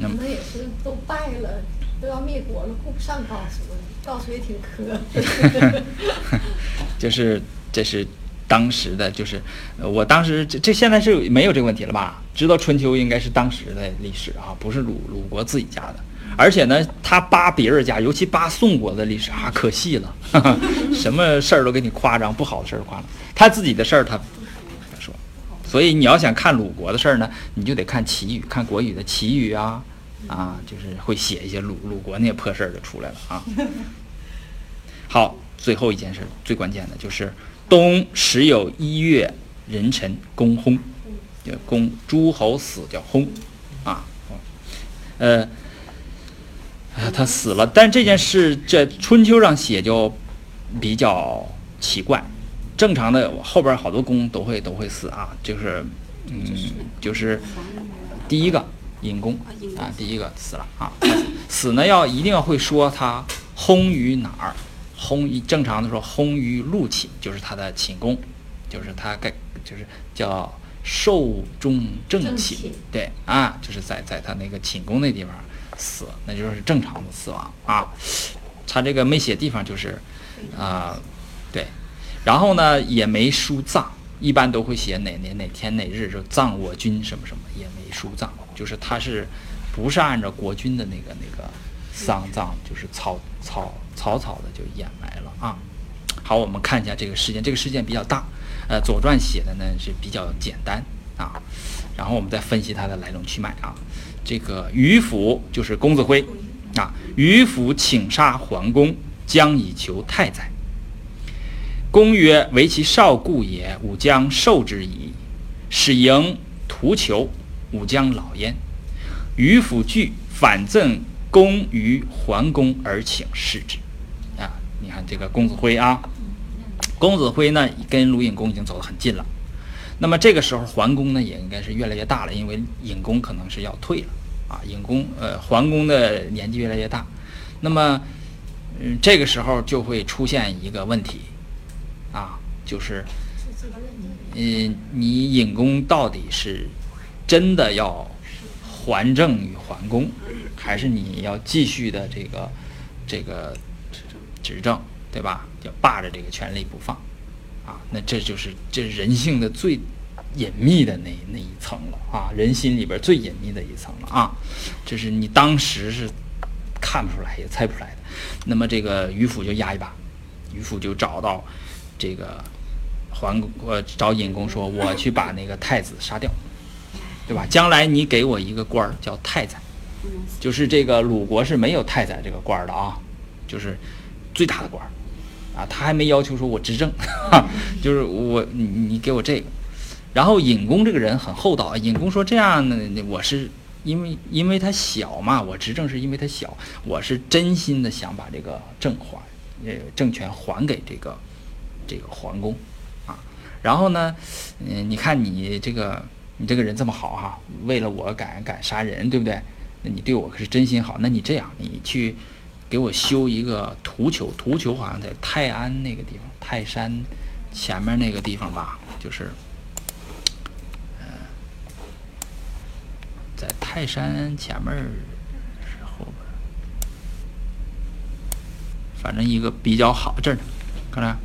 那么也是都败了，都要灭国了，顾不上告诉了，告诉也挺磕。就是这是当时的，就是我当时这这现在是没有这个问题了吧？知道春秋应该是当时的历史啊，不是鲁鲁国自己家的。而且呢，他扒别人家，尤其扒宋国的历史啊，可细了，什么事儿都给你夸张，不好的事儿夸张，他自己的事儿他。所以你要想看鲁国的事儿呢，你就得看齐语，看国语的齐语啊，啊，就是会写一些鲁鲁国那些破事儿就出来了啊。好，最后一件事最关键的就是冬时有一月，壬辰公薨，就公诸侯死叫薨，啊，呃。啊，他死了，但这件事在春秋上写就比较奇怪。正常的后边好多宫都会都会死啊，就是嗯，就是第一个尹宫啊，第一个死了啊，死呢要一定要会说他轰于哪儿，轰于正常的说轰于陆寝，就是他的寝宫，就是他该就是叫寿终正正寝寝，对啊，就是在在他那个寝宫那地方。死，那就是正常的死亡啊。他这个没写地方就是，啊、对，然后呢也没书葬，一般都会写哪年哪天哪日就葬我军什么什么，也没书葬，就是他是不是按照国君的那个那个丧葬，就是草草草草的就掩埋了啊。好，我们看一下这个事件，这个事件比较大，呃，《左传》写的呢是比较简单啊，然后我们再分析它的来龙去脉啊。这个于府就是公子辉啊，于府请杀桓公，将以求太宰。公曰：“为其少故也，吾将受之矣。”使迎图求，吾将老焉。于府惧，反赠公于桓公而请弑之。啊，你看这个公子辉啊，公子辉呢跟鲁隐公已经走得很近了。那么这个时候，桓公呢也应该是越来越大了，因为隐公可能是要退了啊。隐公呃，桓公的年纪越来越大，那么嗯，这个时候就会出现一个问题，就是嗯，你尹公到底是真的要还政于桓公，还是你要继续的这个这个执政，对吧？要霸着这个权力不放。啊，那这就是这人性的最隐秘的那那一层了啊，人心里边最隐秘的一层了啊，这是你当时是看不出来也猜不出来的。那么这个于府就压一把，于府就找到这个桓公，呃，找尹公说，我去把那个太子杀掉，对吧？将来你给我一个官儿叫太宰，就是这个鲁国是没有太宰这个官儿的啊，就是最大的官儿。啊，他还没要求说我执政，就是我你你给我这个，然后尹公这个人很厚道，尹公说这样呢，我是因为因为他小嘛，我执政是因为他小，我是真心的想把这个政还，呃政权还给这个这个桓公啊，然后呢，嗯，你看你这个你这个人这么好哈，为了我敢敢杀人，对不对？那你对我可是真心好，那你这样，你去。给我修一个图丘，图丘好像在泰安那个地方，泰山前面那个地方吧，就是，呃，在泰山前面是后边，反正一个比较好这儿，看着，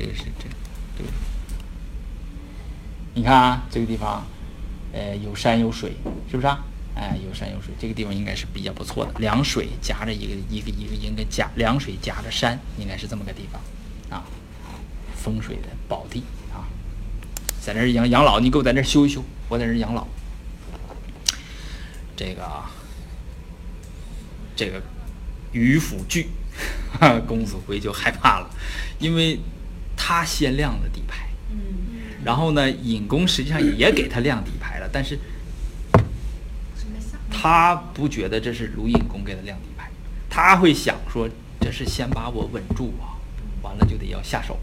这个是这，这个，你看啊，这个地方呃，有山有水，是不是啊？哎，有山有水，这个地方应该是比较不错的。凉水夹着一个一个一个应该夹凉水夹着山，应该是这么个地方啊，风水的宝地啊，在那儿养养老，你给我在那儿修一修，我在那儿养老。这个啊，这个于府惧，公子辉就害怕了，因为他先亮了底牌。嗯，然后呢，尹公实际上也给他亮底牌了，但是他不觉得这是卢尹公给他亮底牌，他会想说这是先把我稳住啊，完了就得要下手，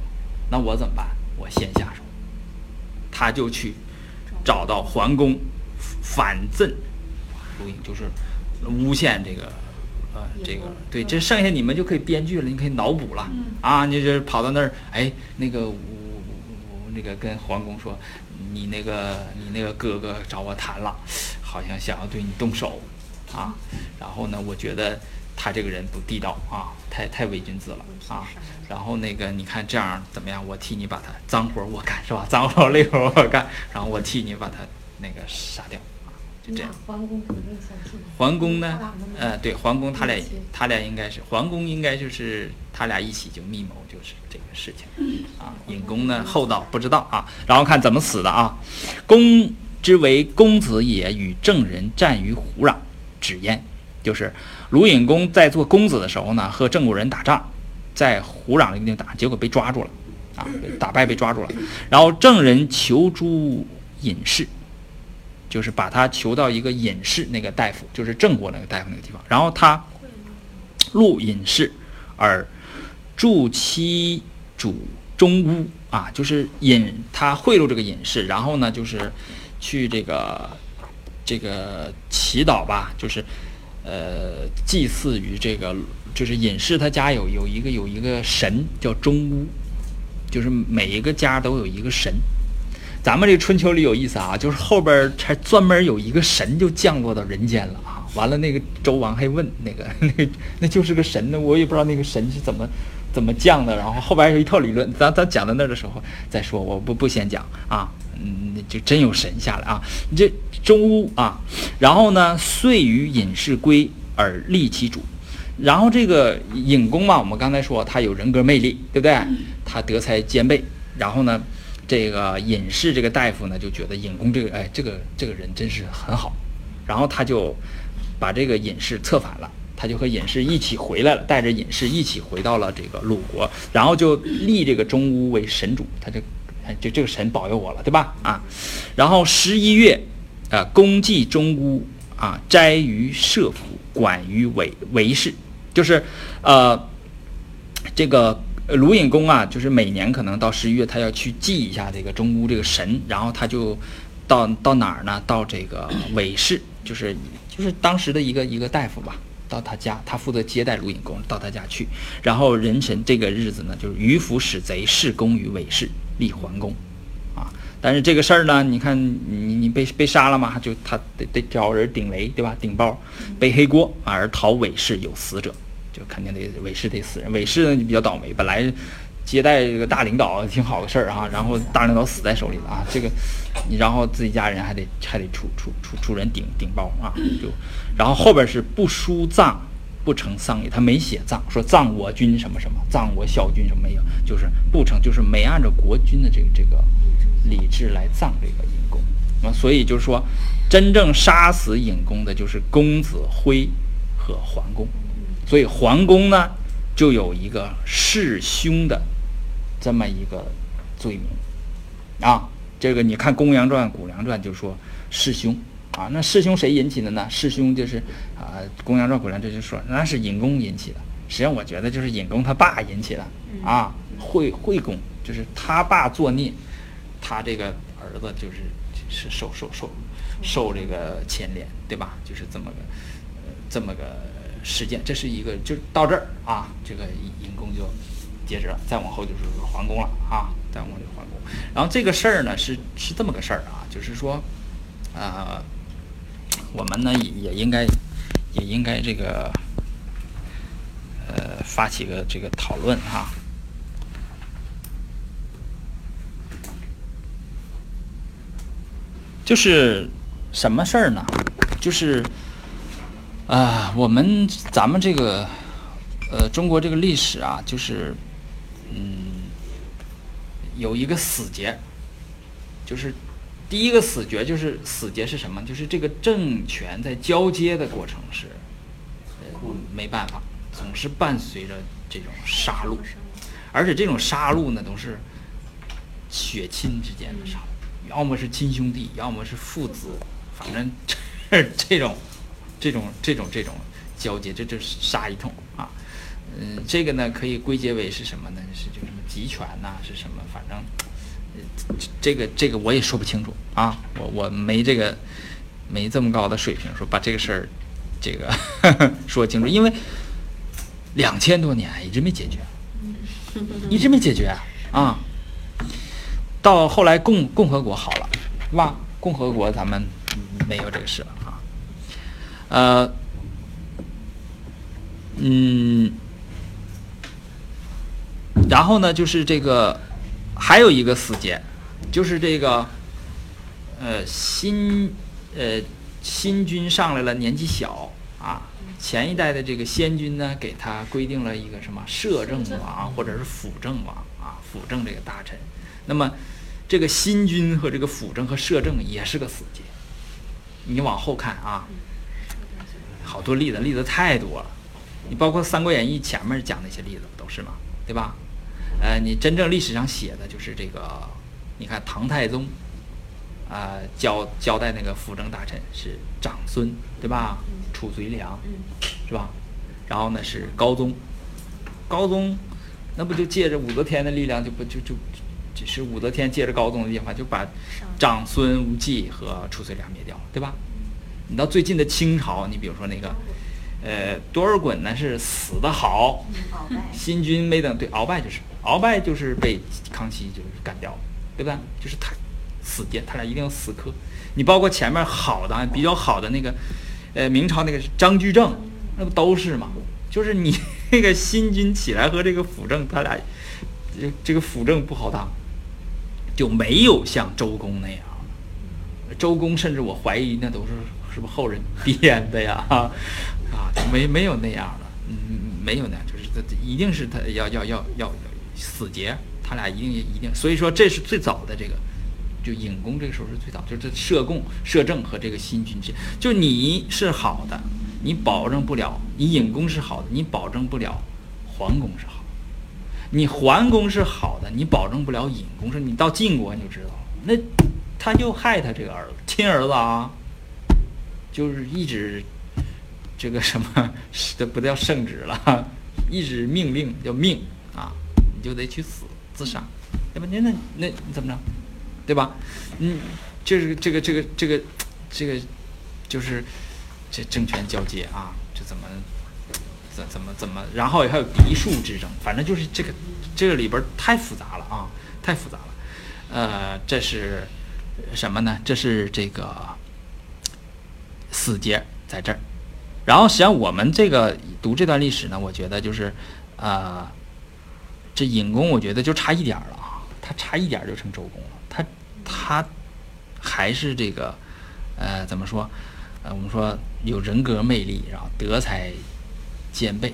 那我怎么办？我先下手，他就去找到桓公反赠卢尹，就是诬陷这个。呃，这个对，这剩下你们就可以编剧了，你可以脑补了、啊！你就跑到那儿，哎，那个我我我那个跟皇宫说，你那个你那个哥哥找我谈了，好像想要对你动手啊。然后呢，我觉得他这个人不地道啊，太太伪君子了啊。然后那个你看这样怎么样？我替你把他脏活我干是吧？脏活累活我干，然后我替你把他那个杀掉啊，就这样。桓公呢？呃，对，桓公他俩他俩应该是桓公应该就是他俩一起就密谋就是这个事情啊。尹公呢厚道不知道啊，然后看怎么死的啊。公之为公子也，与郑人战于胡壤，止焉。就是鲁隐公在做公子的时候呢，和郑国人打仗，在胡壤那个地方打，结果被抓住了啊，被打败被抓住了。然后郑人求诸隐士，就是把他求到一个隐士那个大夫，就是郑国那个大夫那个地方，然后他入隐士，而助其主中巫啊，就是隐他贿赂这个隐士，然后呢就是去这个这个祈祷吧，就是呃祭祀于这个就是隐士他家有有一个有一个神叫中巫，就是每一个家都有一个神。咱们这个春秋里有意思啊，就是后边儿还专门有一个神就降落到人间了啊。完了，那个周王还问那个 那那就是个神呢，我也不知道那个神是怎么怎么降的。然后后边有一套理论，咱咱讲到那儿的时候再说，我不不先讲啊。嗯，就真有神下来啊，这中巫啊，然后呢，遂于隐士归而立其主。然后这个尹公嘛，我们刚才说他有人格魅力，对不对？他德才兼备。然后呢，这个隐士这个大夫呢，就觉得尹公这个哎，这个这个人真是很好。然后他就把这个隐士策反了，他就和隐士一起回来了，带着隐士一起回到了这个鲁国，然后就立这个中巫为神主，他就哎就这个神保佑我了，对吧？啊，然后十一月，啊，公祭中巫啊，斋于社府，管于韦韦氏，就是呃这个。呃鲁隐公啊，就是每年可能到十一月，他要去祭一下这个中巫这个神，然后他就到到哪儿呢？到这个韦氏，就是就是当时的一个一个大夫吧，到他家，他负责接待鲁隐公，到他家去。然后壬辰这个日子呢，就是于府使贼弑公于韦氏，立桓公，啊。但是这个事儿呢，你看你你被被杀了嘛，就他得得找人顶雷，对吧？顶包，背黑锅，而逃韦氏有死者。就肯定得韦氏得死人，韦氏呢就比较倒霉，本来接待这个大领导挺好的事儿啊，然后大领导死在手里了啊，这个你然后自己家人还得还得出出出出人顶顶包啊，就然后后边是不书葬，不成丧也，他没写葬，说葬我军什么什么，葬我小军什么没有，就是不成，就是没按照国君的这个这个礼制来葬这个尹公啊，所以就是说，真正杀死尹公的就是公子辉和桓公。所以桓公呢，就有一个弑兄的这么一个罪名啊。这个你看《公羊传》《谷梁传》就说弑兄啊。那弑兄谁引起的呢？弑兄就是啊，《公羊传》《谷梁传》这就说那是尹公引起的。实际上我觉得就是尹公他爸引起的啊。惠惠公就是他爸作孽，他这个儿子就是是受受受受这个牵连，对吧？就是这么个这么个。事件，这是一个，就到这儿啊，这个尹公就截止了，再往后就是桓公了啊，再往后就桓公。然后这个事儿呢是是这么个事儿啊，就是说，呃，我们呢也应该也应该这个呃发起个这个讨论哈，就是什么事儿呢？就是啊、我们咱们这个呃中国这个历史啊，就是嗯有一个死结，就是第一个死结就是死结是什么？就是这个政权在交接的过程是没办法，总是伴随着这种杀戮，而且这种杀戮呢都是血亲之间的杀戮，要么是亲兄弟，要么是父子，反正这 这种这种这种这种交接，这就是杀一通啊。嗯，这个呢可以归结为是什么呢？是就什么集权呐、是什么？反正这个这个我也说不清楚啊，我我没这个没这么高的水平，说把这个事儿这个 说清楚，因为两千多年一直没解决，一直没解决啊。到后来共共和国好了，是吧？共和国咱们没有这个事了。呃，嗯，然后呢，就是这个还有一个死结，就是这个呃新呃新君上来了，年纪小啊，前一代的这个先君呢，给他规定了一个什么摄政王或者是辅政王啊，辅政这个大臣。那么这个新君和这个辅政和摄政也是个死结。你往后看啊，好多例子，例子太多了。你包括《三国演义》前面讲那些例子不都是吗？对吧？呃，你真正历史上写的就是这个，你看唐太宗，啊、交交代那个辅政大臣是长孙，对吧？褚遂良，是吧？然后呢是高宗，高宗那不就借着武则天的力量，就不就就只是武则天借着高宗的地方，就把长孙无忌和褚遂良灭掉了，对吧？你到最近的清朝，你比如说那个，呃，多尔衮呢是死的好，新军没等对鳌拜就是鳌拜就是被康熙就是干掉了，对吧？就是他死结，他俩一定要死磕。你包括前面好的比较好的那个，呃，明朝那个张居正，那不都是吗？就是你那个新军起来和这个辅政，他俩这这个辅政不好当，就没有像周公那样。周公甚至我怀疑那都是是不是后人编的呀？啊，没没有那样的，嗯，没有那样，就是他一定是他要要要要死结，他俩一定一定，所以说这是最早的这个，就尹公这个时候是最早，就是这摄贡、摄政和这个新君之，就你是好的，你保证不了，你尹公是好的，你保证不了桓公是好，你桓公是好的，你保证不了尹公是，你到晋国你就知道了，那他就害他这个儿子，亲儿子啊，就是一直这个什么，这不叫圣旨了，一纸命令叫命啊，你就得去死自杀，要不那那那你怎么着，对吧？嗯，就是这个这个这个这个就是这政权交接啊，这怎么怎怎么怎么，然后还有嫡庶之争，反正就是这个这个里边太复杂了啊，太复杂了。呃，这是什么呢？这是这个死结在这儿。然后实际上我们这个读这段历史呢，我觉得就是，呃，这尹公我觉得就差一点儿了啊，他差一点儿就成周公了，他他还是这个呃怎么说？呃，我们说有人格魅力，然后德才兼备，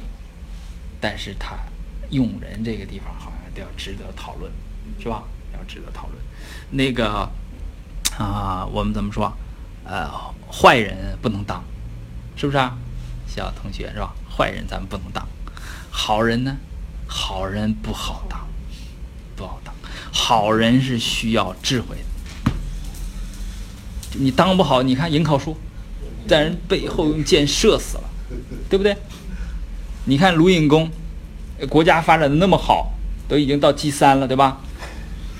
但是他用人这个地方好像都要值得讨论，是吧？要值得讨论。那个啊、我们怎么说？呃，坏人不能当，是不是啊？小同学是吧？坏人咱们不能当，好人呢？好人不好当，不好当。好人是需要智慧的，你当不好，你看尹考叔，在人背后用箭射死了，对不对？你看卢隐公，国家发展的那么好，都已经到 G 三了，对吧？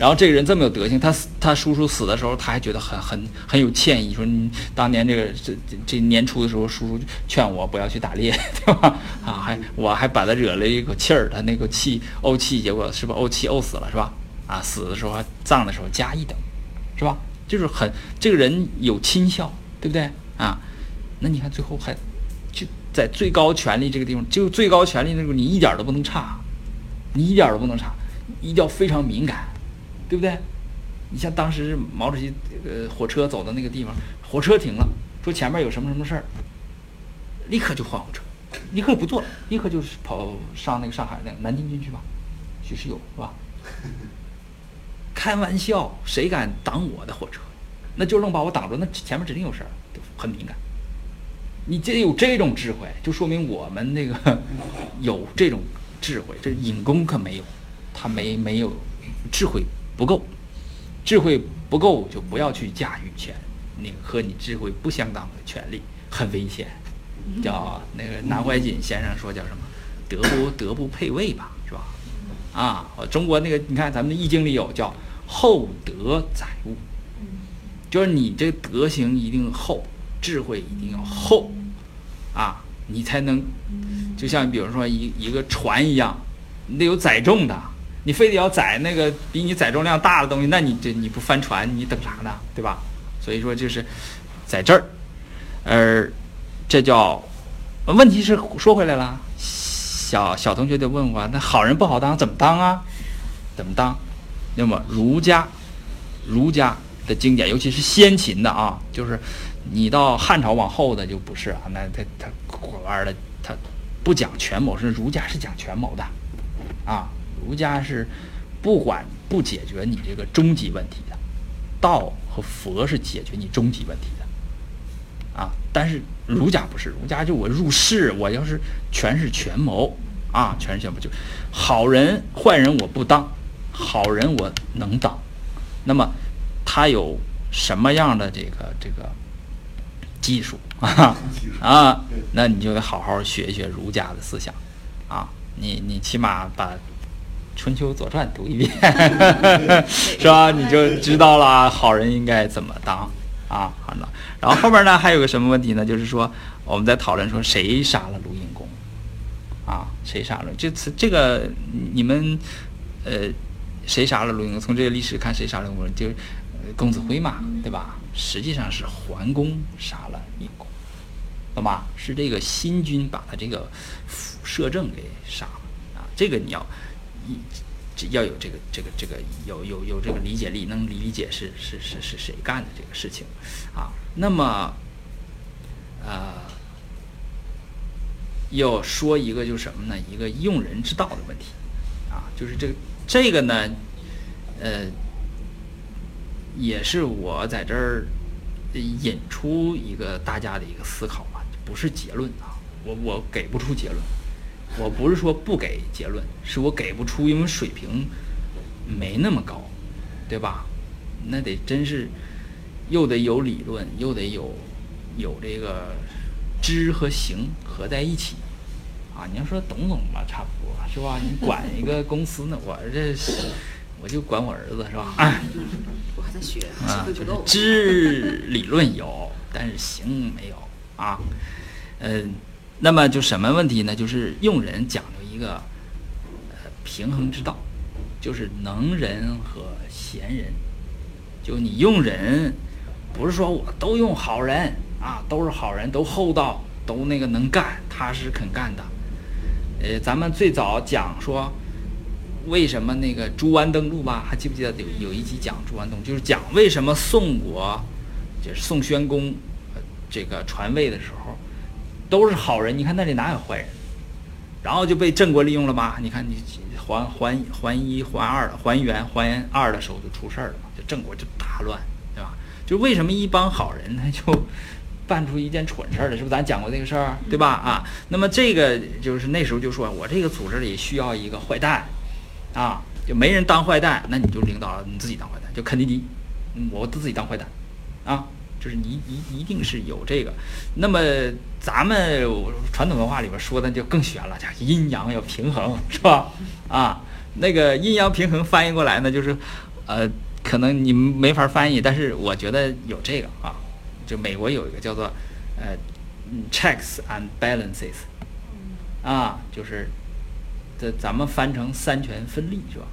然后这个人这么有德行，他他叔叔死的时候，他还觉得很很很有歉意，说你当年这个这这年初的时候，叔叔劝我不要去打猎，对吧？啊，还我还把他惹了一口气儿，他那口气怄气，结果是吧？怄气怄死了，是吧？啊，死的时候还葬的时候加一等，是吧？就是很这个人有亲孝，对不对啊？那你看最后还就在最高权力这个地方，就最高权力那个你一点儿都不能差，你一点儿都不能差，一定要非常敏感，对不对？你像当时毛主席呃火车走到那个地方，火车停了，说前面有什么什么事儿，立刻就换火车，立刻不坐，立刻就是跑上那个上海那个南京军区吧，许世友是吧？开玩笑，谁敢挡我的火车？那就愣把我挡住，那前面指定有事儿，很敏感。你这有这种智慧，就说明我们那个有这种智慧。这尹公可没有，他没没有智慧不够，智慧不够就不要去驾驭权，那个和你智慧不相当的权利很危险。叫那个南怀瑾先生说叫什么？德不德不配位吧，是吧？啊，中国那个你看咱们的易经里有叫厚德载物，就是你这德行一定厚。智慧一定要厚，啊，你才能，就像比如说一一个船一样，你得有载重的，你非得要载那个比你载重量大的东西，那你这你不翻船，你等啥呢？对吧？所以说就是在这儿，而这叫问题是说回来了，小小同学就问我，那好人不好当，怎么当啊？怎么当？那么儒家，儒家的经典，尤其是先秦的啊，就是。你到汉朝往后的就不是啊，那他他玩的他不讲权谋，是儒家是讲权谋的，啊，儒家是不管不解决你这个终极问题的，道和佛是解决你终极问题的，啊，但是儒家不是，儒家就我入世，我要是全是权谋啊，全是权谋就好人坏人我不当，好人我能当，那么他有什么样的这个这个？技术啊啊，那你就得好好学一学儒家的思想，啊，你你起码把《春秋左传》读一遍，是吧？你就知道了好人应该怎么当啊。好了，然后后面呢还有个什么问题呢？就是说我们在讨论说谁杀了鲁隐公啊？谁杀了？这次这个你们呃，谁杀了鲁隐公？从这个历史看，谁杀了鲁隐公？就是公子辉嘛，对吧？实际上是桓公杀了隐公，懂吧？是这个新君把他这个辅摄政给杀了啊！这个你要一这要有这个这个这个有有有这个理解力，能理解是是是是谁干的这个事情啊？那么呃，要说一个就是什么呢？一个用人之道的问题啊，就是这个这个呢，呃。也是我在这儿引出一个大家的一个思考吧，不是结论啊，我我给不出结论，我不是说不给结论，是我给不出，因为水平没那么高，对吧？那得真是又得有理论，又得有有这个知和行合在一起啊。你要说懂懂吧，差不多是吧？你管一个公司呢，我这我就管我儿子是吧？我还在学，啊，知理论有，但是行没有啊。嗯，那么就什么问题呢？就是用人讲究一个呃平衡之道，就是能人和贤人。就你用人，不是说我都用好人啊，都是好人，都厚道，都那个能干，踏实肯干的。呃，咱们最早讲说。为什么那个朱湾登陆吧？还记不记得有有一集讲朱湾登，就是讲为什么宋国，就是宋宣公，这个传位的时候，都是好人。你看那里哪有坏人？然后就被郑国利用了吧？你看你还还还一还二还元还二的时候就出事儿了嘛？就郑国就大乱，对吧？就为什么一帮好人他就 办出一件蠢事儿来？是不是咱讲过这个事儿？对吧？啊，那么这个就是那时候就说我这个组织里需要一个坏蛋。啊，就没人当坏蛋，那你就领导你自己当坏蛋，就肯尼迪，我自己当坏蛋，啊，就是你一一定是有这个。那么咱们传统文化里边说的就更玄了，叫阴阳要平衡，是吧？啊，那个阴阳平衡翻译过来呢，就是，呃，可能你们没法翻译，但是我觉得有这个啊，就美国有一个叫做呃，checks and balances，啊，就是。这咱们翻成三权分立是吧？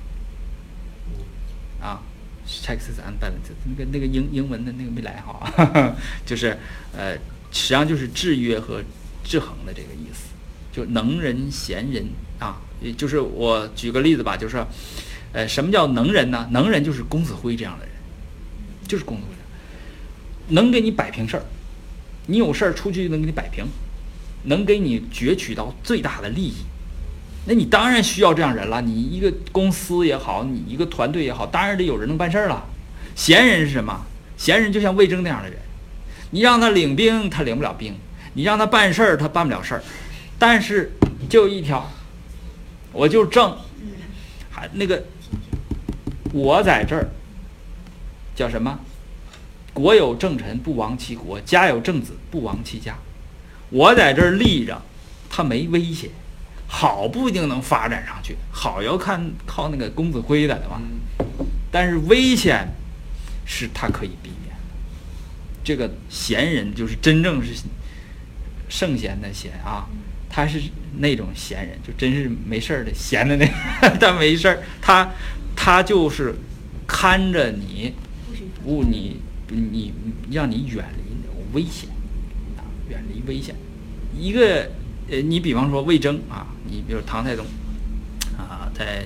啊，checks and balance 那个那个英英文的那个没来哈，就是呃，实际上就是制约和制衡的这个意思。就能人贤人啊，也就是我举个例子吧，就是呃，什么叫能人呢？能人就是公子辉这样的人，就是公子辉，能给你摆平事儿，你有事儿出去就能给你摆平，能给你攫取到最大的利益。那你当然需要这样人了。你一个公司也好，你一个团队也好，当然得有人能办事儿了。闲人是什么？闲人就像魏征那样的人，你让他领兵，他领不了兵；你让他办事儿，他办不了事儿。但是就一条，我就正，还那个，我在这儿叫什么？国有正臣不亡其国，家有正子不亡其家。我在这儿立着，他没危险。好不一定能发展上去，好要看靠那个公子辉的，对吧？但是危险是他可以避免的。这个闲人就是真正是圣贤的贤啊，他是那种闲人，就真是没事儿的闲的那，他没事儿，他他就是看着你，不你你让你远离危险啊，远离危险，一个。呃，你比方说魏征啊，你比如唐太宗啊，在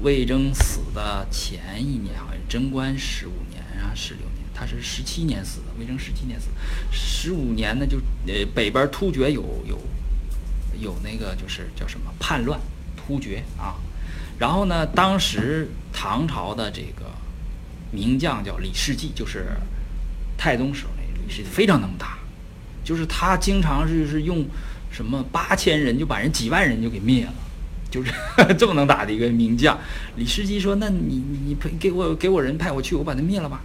魏征死的前一年，好像贞观十五年啊，十六年，他是十七年死的。魏征十七年死，十五年呢，就呃北边突厥有有有那个就是叫什么叛乱突厥啊，然后呢，当时唐朝的这个名将叫李世继，就是太宗时候那李世非常能打，就是他经常是是用。什么八千人就把人几万人就给灭了，就是 这么能打的一个名将。李世基说：“那你你派给我给我人派我去，我把他灭了吧。”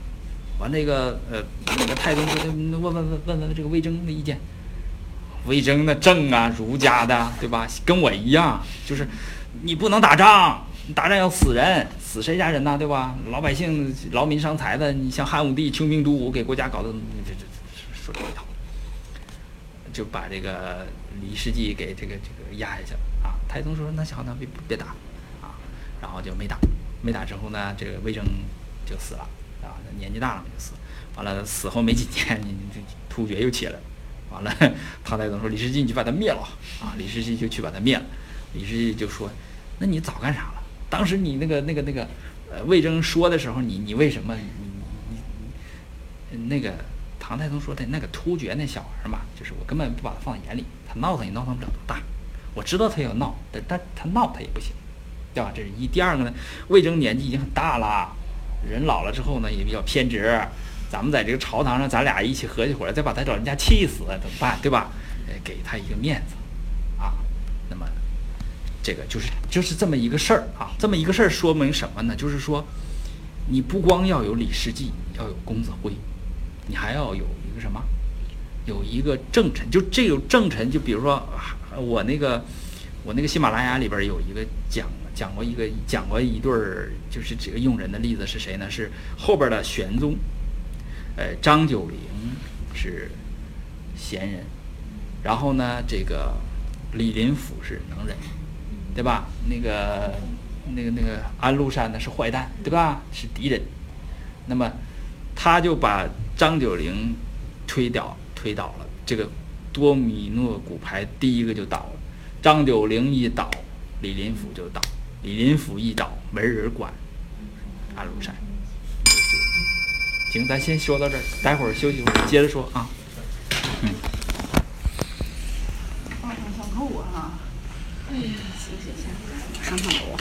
完那个呃那个太宗说：“问问问问问这个魏征的意见。”魏征的正啊，儒家的对吧？跟我一样，就是你不能打仗，打仗要死人，死谁家人呐，对吧？老百姓劳民伤财的，你像汉武帝穷兵黩武，给国家搞得这这说这一套，就把这个。李世继给这个这个压下去了啊！太宗说：“那行，那别别打啊！”然后就没打，没打之后呢，这个魏征就死了啊！年纪大了嘛就死。完了死后没几年，这突厥又起来了。完了，唐太宗说：“李世继，你去把他灭了啊！”李世继就去把他灭了。李世继就说：“那你早干啥了？当时你那个那个那个呃魏征说的时候，你你为什么你你你那个？”唐太宗说的那个突厥那小孩嘛，就是我根本不把他放在眼里。他闹腾也闹腾不了多大，我知道他要闹，但但他闹他也不行，对吧？这是一。第二个呢，魏征年纪已经很大了，人老了之后呢也比较偏执。咱们在这个朝堂上，咱俩一起合起伙来，再把他老人家气死怎么办？对吧？呃，给他一个面子啊。那么这个就是就是这么一个事儿啊。这么一个事儿说明什么呢？就是说，你不光要有李世继，要有公子辉，你还要有一个什么？有一个正臣，就这个正臣，就比如说我那个，我那个喜马拉雅里边有一个讲讲过一个讲过一对儿，就是这个用人的例子是谁呢？是后边的玄宗，呃，张九龄是贤人，然后呢，这个李林甫是能人，对吧？那个那个那个安禄山呢是坏蛋，对吧？是敌人，那么他就把张九龄推掉。推倒了这个多米诺骨牌，第一个就倒了。张九龄一倒，李林甫就倒；李林甫一倒，没人管安禄山。行，咱先说到这儿，待会儿休息会儿接着说啊。嗯。上上课啊！哎呀，行行行，上上楼。